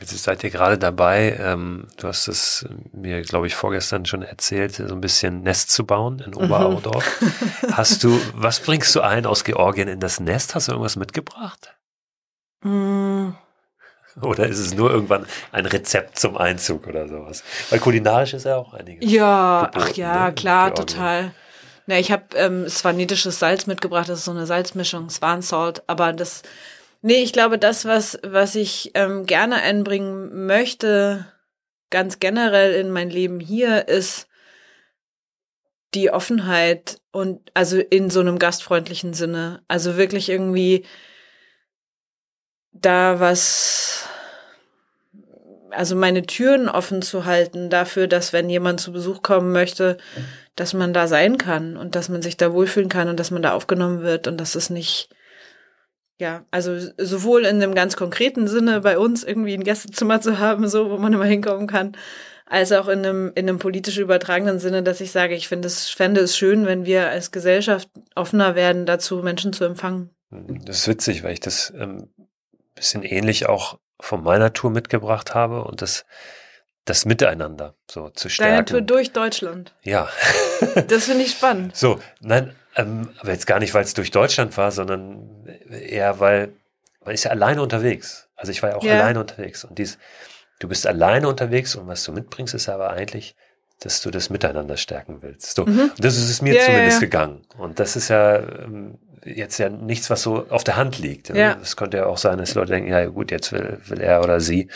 Jetzt seid ihr gerade dabei, ähm, du hast es mir, glaube ich, vorgestern schon erzählt, so ein bisschen Nest zu bauen in Oberaudorf. Mhm. Hast du, was bringst du ein aus Georgien in das Nest? Hast du irgendwas mitgebracht? Mm. Oder ist es nur irgendwann ein Rezept zum Einzug oder sowas? Weil kulinarisch ist ja auch einiges. Ja, geboten, ach ja, ne? klar, total. Na, ich habe ähm, swanitisches Salz mitgebracht, das ist so eine Salzmischung, Swan Salt, aber das, nee, ich glaube, das, was, was ich ähm, gerne einbringen möchte, ganz generell in mein Leben hier, ist die Offenheit und also in so einem gastfreundlichen Sinne. Also wirklich irgendwie da was, also meine Türen offen zu halten dafür, dass wenn jemand zu Besuch kommen möchte, dass man da sein kann und dass man sich da wohlfühlen kann und dass man da aufgenommen wird und dass es nicht, ja, also sowohl in einem ganz konkreten Sinne bei uns irgendwie ein Gästezimmer zu haben, so, wo man immer hinkommen kann, als auch in einem, in einem politisch übertragenen Sinne, dass ich sage, ich finde es, fände es schön, wenn wir als Gesellschaft offener werden, dazu Menschen zu empfangen. Das ist witzig, weil ich das ähm, bisschen ähnlich auch von meiner Tour mitgebracht habe und das, das Miteinander so zu stärken. Deine Tour durch Deutschland. Ja. das finde ich spannend. So, nein, ähm, aber jetzt gar nicht, weil es durch Deutschland war, sondern eher, weil man ist ja alleine unterwegs. Also ich war ja auch ja. alleine unterwegs und dies, du bist alleine unterwegs und was du mitbringst, ist aber eigentlich, dass du das Miteinander stärken willst. So, mhm. das ist es mir ja, zumindest ja, gegangen. Und das ist ja ähm, jetzt ja nichts, was so auf der Hand liegt. Ja. Es könnte ja auch sein, dass Leute denken, ja gut, jetzt will, will er oder sie,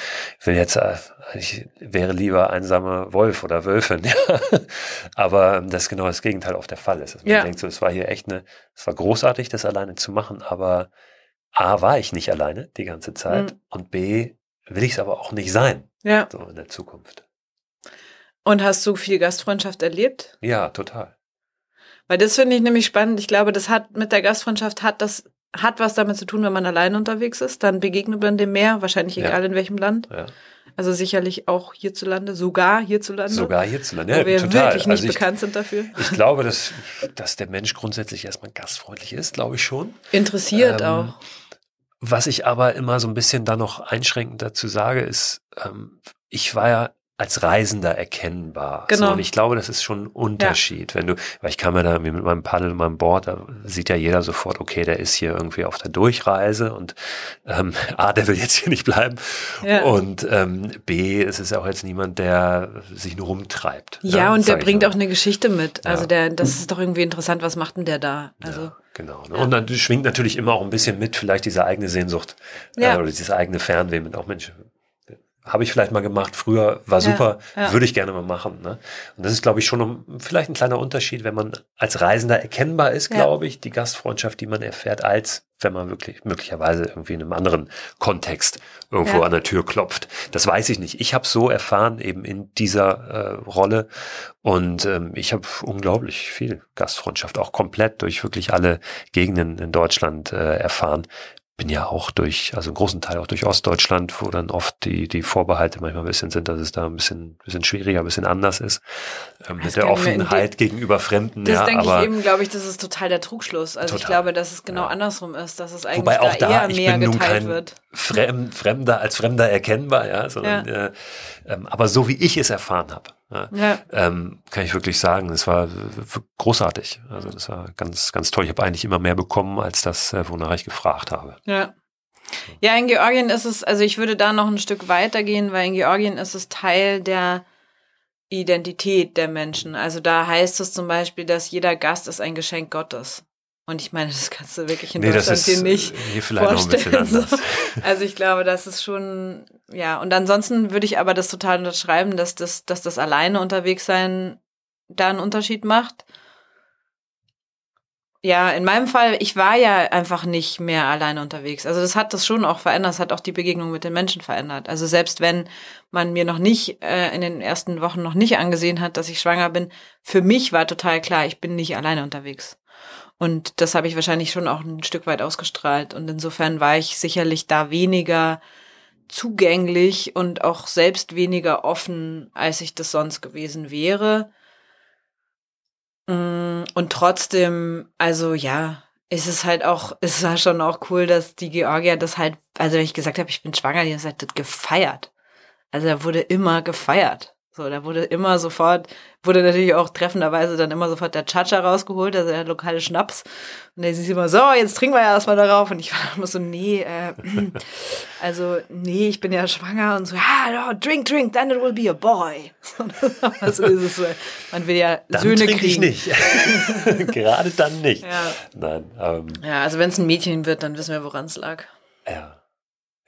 will jetzt, äh, ich wäre lieber einsame Wolf oder Wölfin. Ja. Aber das genau das Gegenteil auf der Fall ist. Dass man ja. denkt, so, es war hier echt eine, es war großartig, das alleine zu machen, aber A, war ich nicht alleine die ganze Zeit mhm. und B, will ich es aber auch nicht sein. Ja. So in der Zukunft. Und hast du viel Gastfreundschaft erlebt? Ja, total. Weil das finde ich nämlich spannend. Ich glaube, das hat mit der Gastfreundschaft hat das hat was damit zu tun, wenn man alleine unterwegs ist. Dann begegnet man dem mehr, wahrscheinlich egal ja. in welchem Land. Ja. Also sicherlich auch hierzulande, sogar hierzulande. Sogar hierzulande, ja, wir total. wirklich nicht also ich, bekannt sind dafür. Ich glaube, dass, dass der Mensch grundsätzlich erstmal gastfreundlich ist, glaube ich schon. Interessiert ähm, auch. Was ich aber immer so ein bisschen da noch einschränkend dazu sage, ist, ähm, ich war ja als Reisender erkennbar. Genau. So, und ich glaube, das ist schon ein Unterschied. Ja. Wenn du, weil ich kam ja da mit meinem Paddel, meinem Board, da sieht ja jeder sofort, okay, der ist hier irgendwie auf der Durchreise und ähm, A, der will jetzt hier nicht bleiben. Ja. Und ähm, B, es ist auch jetzt niemand, der sich nur rumtreibt. Ja, ja und der bringt auch eine Geschichte mit. Also der, das ist doch irgendwie interessant, was macht denn der da? Also. Genau. Ne? Und dann schwingt natürlich immer auch ein bisschen mit, vielleicht diese eigene Sehnsucht ja. äh, oder dieses eigene Fernweh mit auch Mensch, habe ich vielleicht mal gemacht, früher war super, ja, ja. würde ich gerne mal machen. Ne? Und das ist, glaube ich, schon vielleicht ein kleiner Unterschied, wenn man als Reisender erkennbar ist, glaube ich, die Gastfreundschaft, die man erfährt, als wenn man wirklich möglicherweise irgendwie in einem anderen Kontext irgendwo an der Tür klopft. Das weiß ich nicht. Ich habe so erfahren eben in dieser äh, Rolle und ähm, ich habe unglaublich viel Gastfreundschaft auch komplett durch wirklich alle Gegenden in Deutschland äh, erfahren bin ja auch durch, also einen großen Teil auch durch Ostdeutschland, wo dann oft die, die Vorbehalte manchmal ein bisschen sind, dass es da ein bisschen, bisschen schwieriger, ein bisschen anders ist. Ähm, mit der Offenheit gegenüber Fremden. Das ja, denke aber ich eben, glaube ich, das ist total der Trugschluss. Also total, ich glaube, dass es genau ja. andersrum ist, dass es eigentlich Wobei auch da, da eher mehr bin geteilt nun wird. Fremd, Fremder als Fremder erkennbar, ja, sondern ja. Äh, ähm, aber so wie ich es erfahren habe, ja, ja. Ähm, kann ich wirklich sagen, es war großartig. Also das war ganz, ganz toll. Ich habe eigentlich immer mehr bekommen als das, äh, wonach ich gefragt habe. Ja. Ja, in Georgien ist es, also ich würde da noch ein Stück weiter gehen, weil in Georgien ist es Teil der Identität der Menschen. Also da heißt es zum Beispiel, dass jeder Gast ist ein Geschenk Gottes. Und ich meine, das kannst du wirklich in nee, Deutschland hier nicht hier vielleicht vorstellen. Noch ein bisschen anders. Also ich glaube, das ist schon, ja. Und ansonsten würde ich aber das total unterschreiben, dass das, dass das alleine unterwegs sein da einen Unterschied macht. Ja, in meinem Fall, ich war ja einfach nicht mehr alleine unterwegs. Also das hat das schon auch verändert, das hat auch die Begegnung mit den Menschen verändert. Also selbst wenn man mir noch nicht äh, in den ersten Wochen noch nicht angesehen hat, dass ich schwanger bin, für mich war total klar, ich bin nicht alleine unterwegs. Und das habe ich wahrscheinlich schon auch ein Stück weit ausgestrahlt. Und insofern war ich sicherlich da weniger zugänglich und auch selbst weniger offen, als ich das sonst gewesen wäre. Mm, und trotzdem, also ja, ist es halt auch, es war schon auch cool, dass die Georgier das halt, also wenn ich gesagt habe, ich bin schwanger, die haben halt gefeiert. Also er wurde immer gefeiert. So, da wurde immer sofort, wurde natürlich auch treffenderweise dann immer sofort der Chacha rausgeholt, also der lokale Schnaps. Und der ist immer so, jetzt trinken wir ja erstmal darauf. Und ich war immer so, nee, äh, also, nee, ich bin ja schwanger und so, ah, no, drink, drink, then it will be a boy. also dieses, man will ja dann Söhne trinke kriegen. ich nicht. Gerade dann nicht. Ja. Nein, ähm, Ja, also wenn es ein Mädchen wird, dann wissen wir, woran es lag. ja.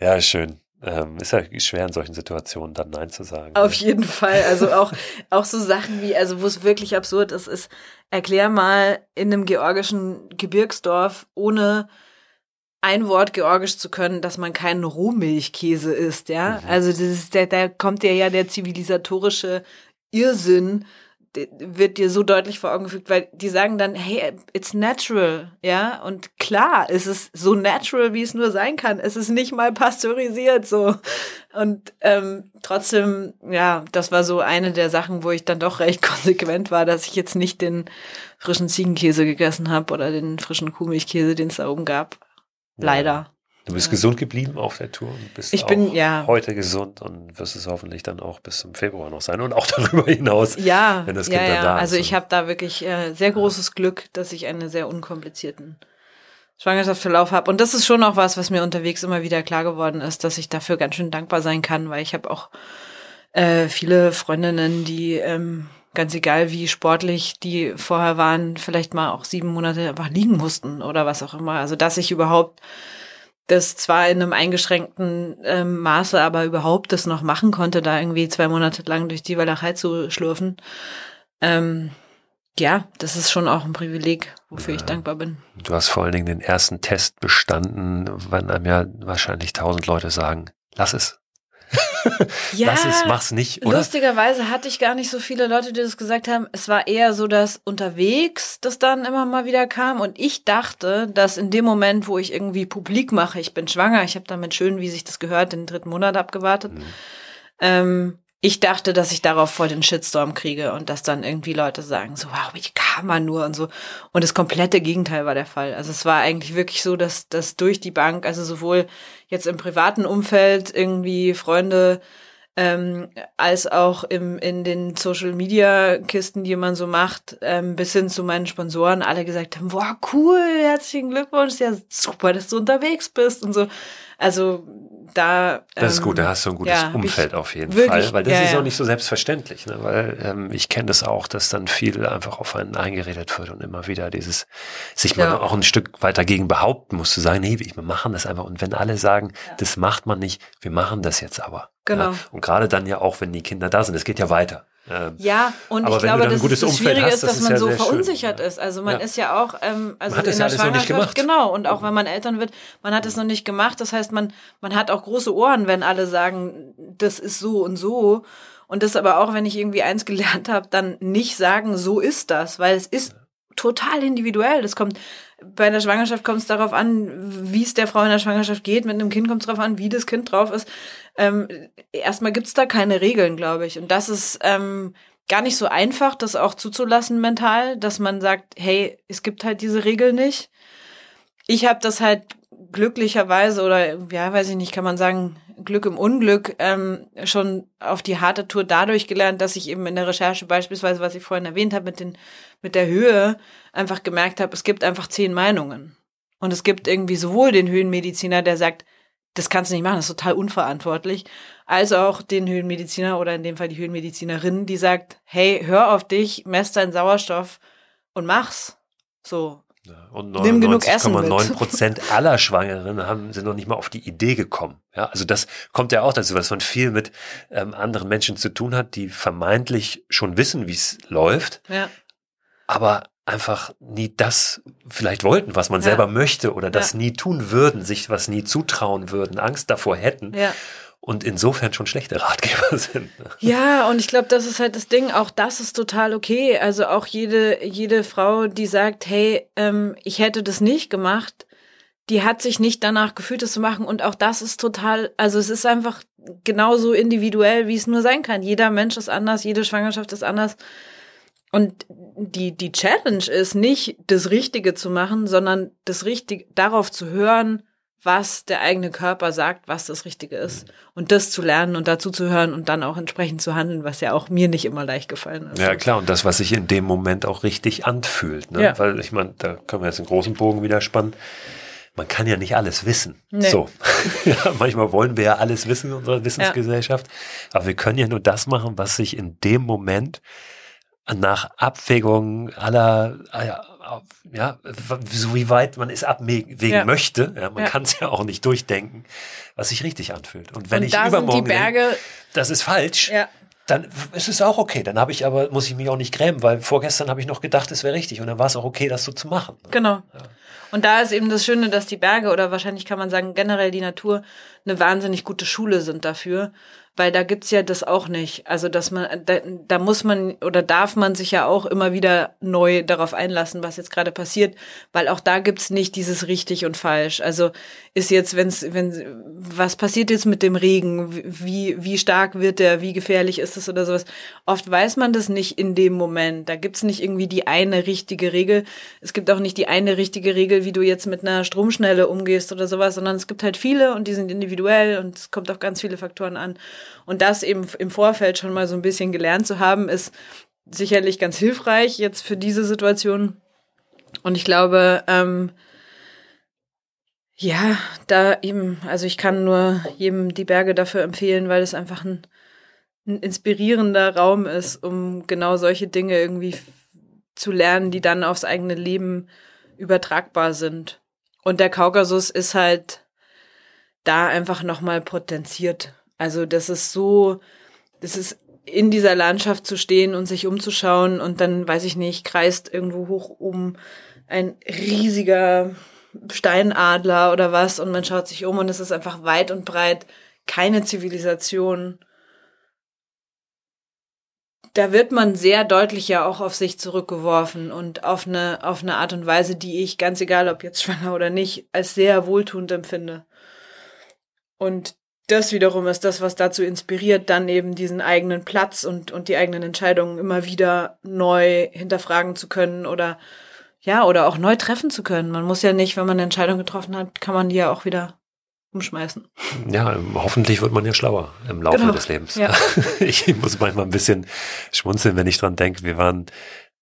Ja, schön. Ähm, ist ja schwer in solchen Situationen dann Nein zu sagen. Auf jeden Fall. Also auch, auch so Sachen wie, also wo es wirklich absurd ist, ist, erklär mal in einem georgischen Gebirgsdorf ohne ein Wort georgisch zu können, dass man keinen Rohmilchkäse isst, ja. Also das ist, der, da kommt dir ja der zivilisatorische Irrsinn, wird dir so deutlich vor Augen gefügt, weil die sagen dann, hey, it's natural, ja. Und klar, es ist so natural, wie es nur sein kann. Es ist nicht mal pasteurisiert, so. Und ähm, trotzdem, ja, das war so eine der Sachen, wo ich dann doch recht konsequent war, dass ich jetzt nicht den frischen Ziegenkäse gegessen habe oder den frischen Kuhmilchkäse, den es da oben gab. Leider. Du bist gesund geblieben auf der Tour und bist Ich bin- ja. heute gesund und wirst es hoffentlich dann auch bis zum Februar noch sein und auch darüber hinaus. Ja, wenn das ja, Kind dann ja. da ist also ich habe da wirklich äh, sehr großes Glück, dass ich einen sehr unkomplizierten Schwangerschaftsverlauf habe. Und das ist schon auch was, was mir unterwegs immer wieder klar geworden ist, dass ich dafür ganz schön dankbar sein kann, weil ich habe auch äh, viele Freundinnen, die ähm, ganz egal wie sportlich die vorher waren, vielleicht mal auch sieben Monate einfach liegen mussten oder was auch immer. Also dass ich überhaupt das zwar in einem eingeschränkten ähm, Maße, aber überhaupt das noch machen konnte, da irgendwie zwei Monate lang durch die Walachei zu schlürfen. Ähm, ja, das ist schon auch ein Privileg, wofür ich dankbar bin. Du hast vor allen Dingen den ersten Test bestanden, wenn einem ja wahrscheinlich tausend Leute sagen, lass es. Lass es, mach's nicht, oder? Lustigerweise hatte ich gar nicht so viele Leute, die das gesagt haben. Es war eher so, dass unterwegs das dann immer mal wieder kam. Und ich dachte, dass in dem Moment, wo ich irgendwie publik mache, ich bin schwanger, ich habe damit schön, wie sich das gehört, den dritten Monat abgewartet. Mhm. Ähm, ich dachte, dass ich darauf voll den Shitstorm kriege und dass dann irgendwie Leute sagen, so, wow, wie kann man nur und so. Und das komplette Gegenteil war der Fall. Also es war eigentlich wirklich so, dass, dass durch die Bank, also sowohl jetzt im privaten Umfeld irgendwie Freunde, ähm, als auch im, in den Social Media Kisten, die man so macht, ähm, bis hin zu meinen Sponsoren, alle gesagt haben, boah, cool, herzlichen Glückwunsch, ja, super, dass du unterwegs bist und so. Also da. Das ist ähm, gut, da hast du ein gutes ja, hab ich Umfeld auf jeden wirklich- Fall, weil das ja, ist auch nicht so selbstverständlich, ne? weil ähm, ich kenne das auch, dass dann viel einfach auf einen eingeredet wird und immer wieder dieses, sich mal Ja. auch ein Stück weiter gegen behaupten muss, zu sagen, nee, wir machen das einfach und wenn alle sagen, das macht man nicht, wir machen das jetzt aber. Genau. Ja? Und gerade dann ja auch, wenn die Kinder da sind, es geht ja weiter. Ähm, Ja, und ich glaube, gutes es das Schwierige hast, ist, das dass ist man ja so sehr schön. verunsichert ist. Also man Ja. ist ja auch, ähm, also hat in das der ja Schwangerschaft, gemacht. genau, und auch wenn man Eltern wird, man hat es noch nicht gemacht. Das heißt, man, man hat auch große Ohren, wenn alle sagen, das ist so und so. Und das aber auch, wenn ich irgendwie eins gelernt habe, dann nicht sagen, so ist das, weil es ist total individuell. Das kommt bei einer Schwangerschaft kommt es darauf an, wie es der Frau in der Schwangerschaft geht. Mit einem Kind kommt es darauf an, wie das Kind drauf ist. Ähm, erstmal gibt's da keine Regeln, glaube ich. Und das ist ähm, gar nicht so einfach, das auch zuzulassen mental, dass man sagt, hey, es gibt halt diese Regel nicht. Ich habe das halt glücklicherweise oder ja, weiß ich nicht, kann man sagen, Glück im Unglück ähm, schon auf die harte Tour dadurch gelernt, dass ich eben in der Recherche beispielsweise, was ich vorhin erwähnt habe, mit den mit der Höhe einfach gemerkt habe, es gibt einfach zehn Meinungen und es gibt irgendwie sowohl den Höhenmediziner, der sagt, das kannst du nicht machen, das ist total unverantwortlich, als auch den Höhenmediziner oder in dem Fall die Höhenmedizinerin, die sagt, hey, hör auf dich, mess deinen Sauerstoff und mach's. So, Und Nimm genug Essen mit. 99,9 Prozent aller Schwangeren haben, sind noch nicht mal auf die Idee gekommen. Ja, also das kommt ja auch dazu, dass man viel mit ähm, anderen Menschen zu tun hat, die vermeintlich schon wissen, wie es läuft, ja. aber einfach nie das vielleicht wollten, was man Ja. selber möchte oder das Ja. nie tun würden, sich was nie zutrauen würden, Angst davor hätten Ja. Und insofern schon schlechte Ratgeber sind. Ja, und ich glaube, das ist halt das Ding. Auch das ist total okay. Also auch jede, jede Frau, die sagt, hey, ähm, ich hätte das nicht gemacht, die hat sich nicht danach gefühlt, das zu machen. Und auch das ist total, also es ist einfach genauso individuell, wie es nur sein kann. Jeder Mensch ist anders, jede Schwangerschaft ist anders. Und die, die Challenge ist nicht, das Richtige zu machen, sondern das Richtige, darauf zu hören, was der eigene Körper sagt, was das Richtige ist. Mhm. Und das zu lernen und dazu zu hören und dann auch entsprechend zu handeln, was ja auch mir nicht immer leicht gefallen ist. Ja, klar, und das, was sich in dem Moment auch richtig anfühlt. Ne? Ja. Weil ich meine, da können wir jetzt einen großen Bogen wieder spannen. Man kann ja nicht alles wissen. Nee. So. ja, manchmal wollen wir ja alles wissen in unserer Wissensgesellschaft. Ja. Aber wir können ja nur das machen, was sich in dem Moment nach Abwägung aller, ja, so wie weit man es abwägen ja. möchte. Ja, man ja. kann es ja auch nicht durchdenken, was sich richtig anfühlt. Und wenn Und ich übermorgen Berge, denke, das ist falsch, ja. dann ist es auch okay. Dann habe ich aber, muss ich mich auch nicht grämen, weil vorgestern habe ich noch gedacht, es wäre richtig. Und dann war es auch okay, das so zu machen. Genau. Und da ist eben das Schöne, dass die Berge oder wahrscheinlich kann man sagen, generell die Natur eine wahnsinnig gute Schule sind dafür, weil da gibt's ja das auch nicht. Also, dass man, da, da muss man oder darf man sich ja auch immer wieder neu darauf einlassen, was jetzt gerade passiert, weil auch da gibt's nicht dieses richtig und falsch. Also ist jetzt, wenn's, wenn, was passiert jetzt mit dem Regen? Wie, wie stark wird der? Wie gefährlich ist es oder sowas? Oft weiß man das nicht in dem Moment. Da gibt's nicht irgendwie die eine richtige Regel. Es gibt auch nicht die eine richtige Regel, wie du jetzt mit einer Stromschnelle umgehst oder sowas, sondern es gibt halt viele und die sind individuell und es kommt auf ganz viele Faktoren an. Und das eben im Vorfeld schon mal so ein bisschen gelernt zu haben, ist sicherlich ganz hilfreich jetzt für diese Situation. Und ich glaube, ähm, ja, da eben, also ich kann nur jedem die Berge dafür empfehlen, weil es einfach ein, ein inspirierender Raum ist, um genau solche Dinge irgendwie zu lernen, die dann aufs eigene Leben übertragbar sind. Und der Kaukasus ist halt da einfach nochmal potenziert. Also das ist so, das ist in dieser Landschaft zu stehen und sich umzuschauen und dann, weiß ich nicht, kreist irgendwo hoch um ein riesiger Steinadler oder was und man schaut sich um und es ist einfach weit und breit keine Zivilisation. Da wird man sehr deutlich ja auch auf sich zurückgeworfen und auf eine, auf eine Art und Weise, die ich, ganz egal ob jetzt schwanger oder nicht, als sehr wohltuend empfinde. Und das wiederum ist das, was dazu inspiriert, dann eben diesen eigenen Platz und, und die eigenen Entscheidungen immer wieder neu hinterfragen zu können oder ja, oder auch neu treffen zu können. Man muss ja nicht, wenn man eine Entscheidung getroffen hat, kann man die ja auch wieder umschmeißen. Ja, hoffentlich wird man ja schlauer im Laufe genau. des Lebens. Ja. Ich muss manchmal ein bisschen schmunzeln, wenn ich dran denke. Wir waren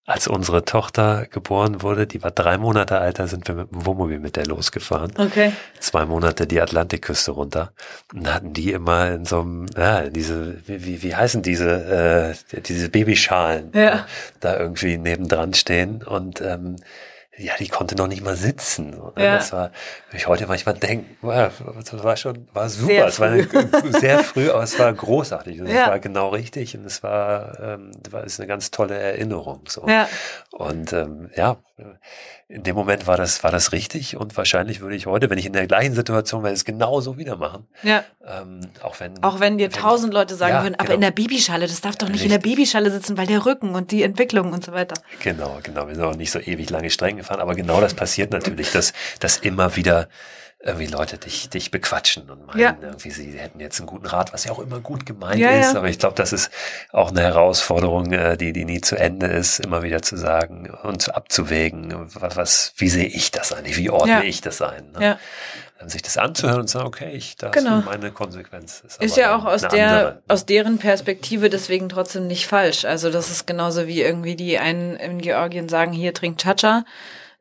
als unsere Tochter geboren wurde, die war drei Monate alt, da sind wir mit dem Wohnmobil mit der losgefahren. Okay. Zwei Monate die Atlantikküste runter. Und hatten die immer in so einem, ja, diese, wie, wie heißen diese, äh, diese Babyschalen ja. da irgendwie nebendran stehen. Und ähm, ja, die konnte noch nicht mal sitzen. Ne? Ja. Das war, ich heute manchmal denke, wow, das war schon, war super. Sehr es war sehr früh, aber es war großartig. Und ja. es war genau richtig und es war, ähm, war ist eine ganz tolle Erinnerung. So. Ja. Und ähm, ja, in dem Moment war das, war das richtig und wahrscheinlich würde ich heute, wenn ich in der gleichen Situation wäre, es genauso wieder machen. Ja. Ähm, auch wenn. Auch wenn dir tausend Leute sagen ja, würden, aber genau. in der Babyschale, das darf doch nicht richtig. in der Babyschale sitzen, weil der Rücken und die Entwicklung und so weiter. Genau, genau. Wir sind auch nicht so ewig lange streng gefahren, aber genau das passiert natürlich, dass, dass immer wieder irgendwie Leute dich, dich bequatschen und meinen, ja. irgendwie sie hätten jetzt einen guten Rat, was ja auch immer gut gemeint ja, ist. Ja. Aber ich glaube, das ist auch eine Herausforderung, äh, die, die nie zu Ende ist, immer wieder zu sagen und abzuwägen, was, was wie sehe ich das eigentlich, wie ordne ich das ein. Ne? Ja. Sich das anzuhören und zu sagen, okay, ich, das genau. ist meine Konsequenz. Ist, ist ja auch aus der, andere. aus deren Perspektive deswegen trotzdem nicht falsch. Also das ist genauso wie irgendwie die einen in Georgien sagen, hier trinkt Chacha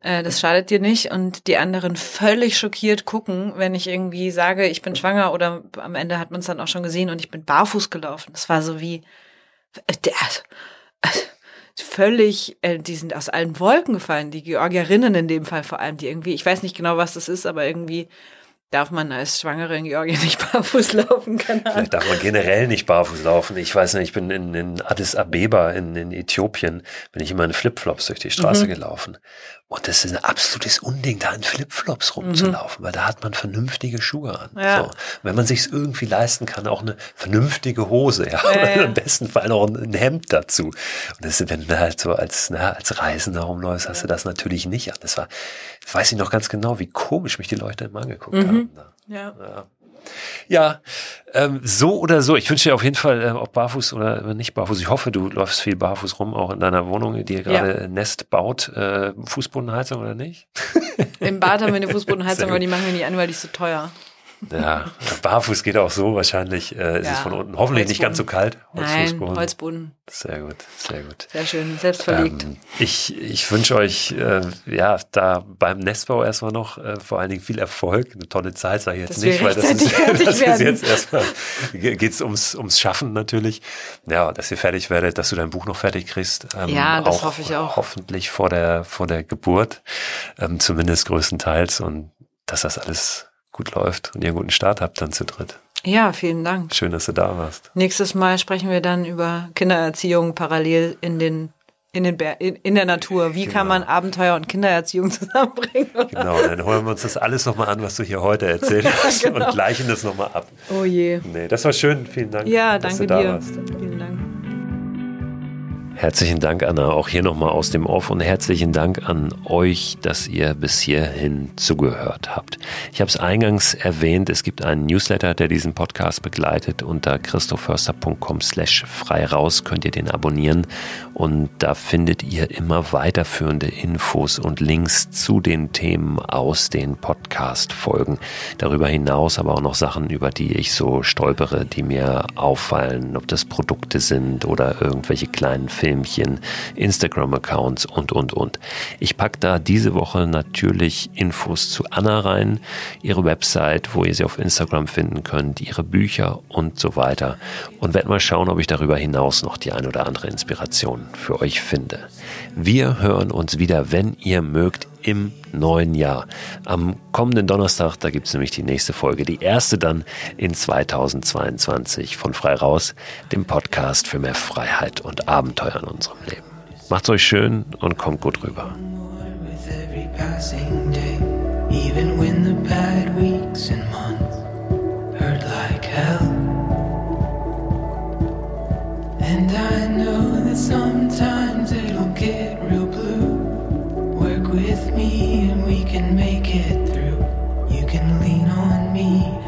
äh, das schadet dir nicht und die anderen völlig schockiert gucken, wenn ich irgendwie sage, ich bin schwanger oder am Ende hat man es dann auch schon gesehen und ich bin barfuß gelaufen. Das war so wie äh, der, äh, völlig, äh, die sind aus allen Wolken gefallen, die Georgierinnen in dem Fall vor allem, die irgendwie, ich weiß nicht genau, was das ist, aber irgendwie darf man als Schwangere in Georgien nicht barfuß laufen. Keine Vielleicht darf man generell nicht barfuß laufen. Ich weiß nicht, ich bin in, in Addis Abeba in, in Äthiopien, bin ich immer in Flipflops durch die Straße mhm. gelaufen. Und das ist ein absolutes Unding, da in Flipflops rumzulaufen, mhm. weil da hat man vernünftige Schuhe an. Ja. So. Wenn man sich irgendwie leisten kann, auch eine vernünftige Hose, ja. ja, ja. Im besten Fall noch ein, Hemd dazu. Und das, wenn du halt so als, na, als Reisender rumläufst, hast du das natürlich nicht an. Das war, weiß ich noch ganz genau, wie komisch mich die Leute immer angeguckt mhm. haben. Ja. Ja. Ähm, so oder so. Ich wünsche dir auf jeden Fall, äh, ob barfuß oder nicht barfuß. Ich hoffe, du läufst viel barfuß rum, auch in deiner Wohnung, die gerade ja. Nest baut. Äh, Fußbodenheizung oder nicht? Im Bad haben wir eine Fußbodenheizung, aber die machen wir nicht an, weil die ist so teuer. Ja, barfuß geht auch so wahrscheinlich. Äh, ist ja, es von unten hoffentlich Holzboden. nicht ganz so kalt. Nein, Holzboden. Sehr gut, sehr gut. Sehr schön, selbst verlegt. Ähm, ich ich wünsche euch äh, ja da beim Nestbau erstmal noch äh, vor allen Dingen viel Erfolg. Eine tolle Zeit sage ich jetzt dass nicht, weil das ist, das ist jetzt erstmal geht's ums ums Schaffen natürlich. Ja, dass ihr fertig werdet, dass du dein Buch noch fertig kriegst. Ähm, ja, das hoffe ich auch. Hoffentlich vor der vor der Geburt, ähm, zumindest größtenteils und dass das alles gut läuft und ihr einen guten Start habt dann zu dritt. Ja, vielen Dank. Schön, dass du da warst. Nächstes Mal sprechen wir dann über Kindererziehung parallel in den in, den Ber in, in der Natur. Wie genau. kann man Abenteuer und Kindererziehung zusammenbringen? Oder? Genau, dann holen wir uns das alles nochmal an, was du hier heute erzählt hast genau. und gleichen das nochmal ab. Oh je. Nee, das war schön. Vielen Dank. Ja, danke dir. Vielen Dank. Herzlichen Dank, Anna, auch hier nochmal aus dem Off und herzlichen Dank an euch, dass ihr bis hierhin zugehört habt. Ich habe es eingangs erwähnt, es gibt einen Newsletter, der diesen Podcast begleitet. Unter christophörster.com slash frei raus könnt ihr den abonnieren und da findet ihr immer weiterführende Infos und Links zu den Themen aus den Podcast-Folgen. Darüber hinaus aber auch noch Sachen, über die ich so stolpere, die mir auffallen, ob das Produkte sind oder irgendwelche kleinen Filme Filmchen, Instagram-Accounts und, und, und. Ich packe da diese Woche natürlich Infos zu Anna rein, ihre Website, wo ihr sie auf Instagram finden könnt, ihre Bücher und so weiter. Und werde mal schauen, ob ich darüber hinaus noch die ein oder andere Inspiration für euch finde. Wir hören uns wieder, wenn ihr mögt, im neuen Jahr. Am kommenden Donnerstag, da gibt es nämlich die nächste Folge, die erste dann in 2022 von Frei Raus, dem Podcast für mehr Freiheit und Abenteuer in unserem Leben. Macht's euch schön und kommt gut rüber. And I can lean on me,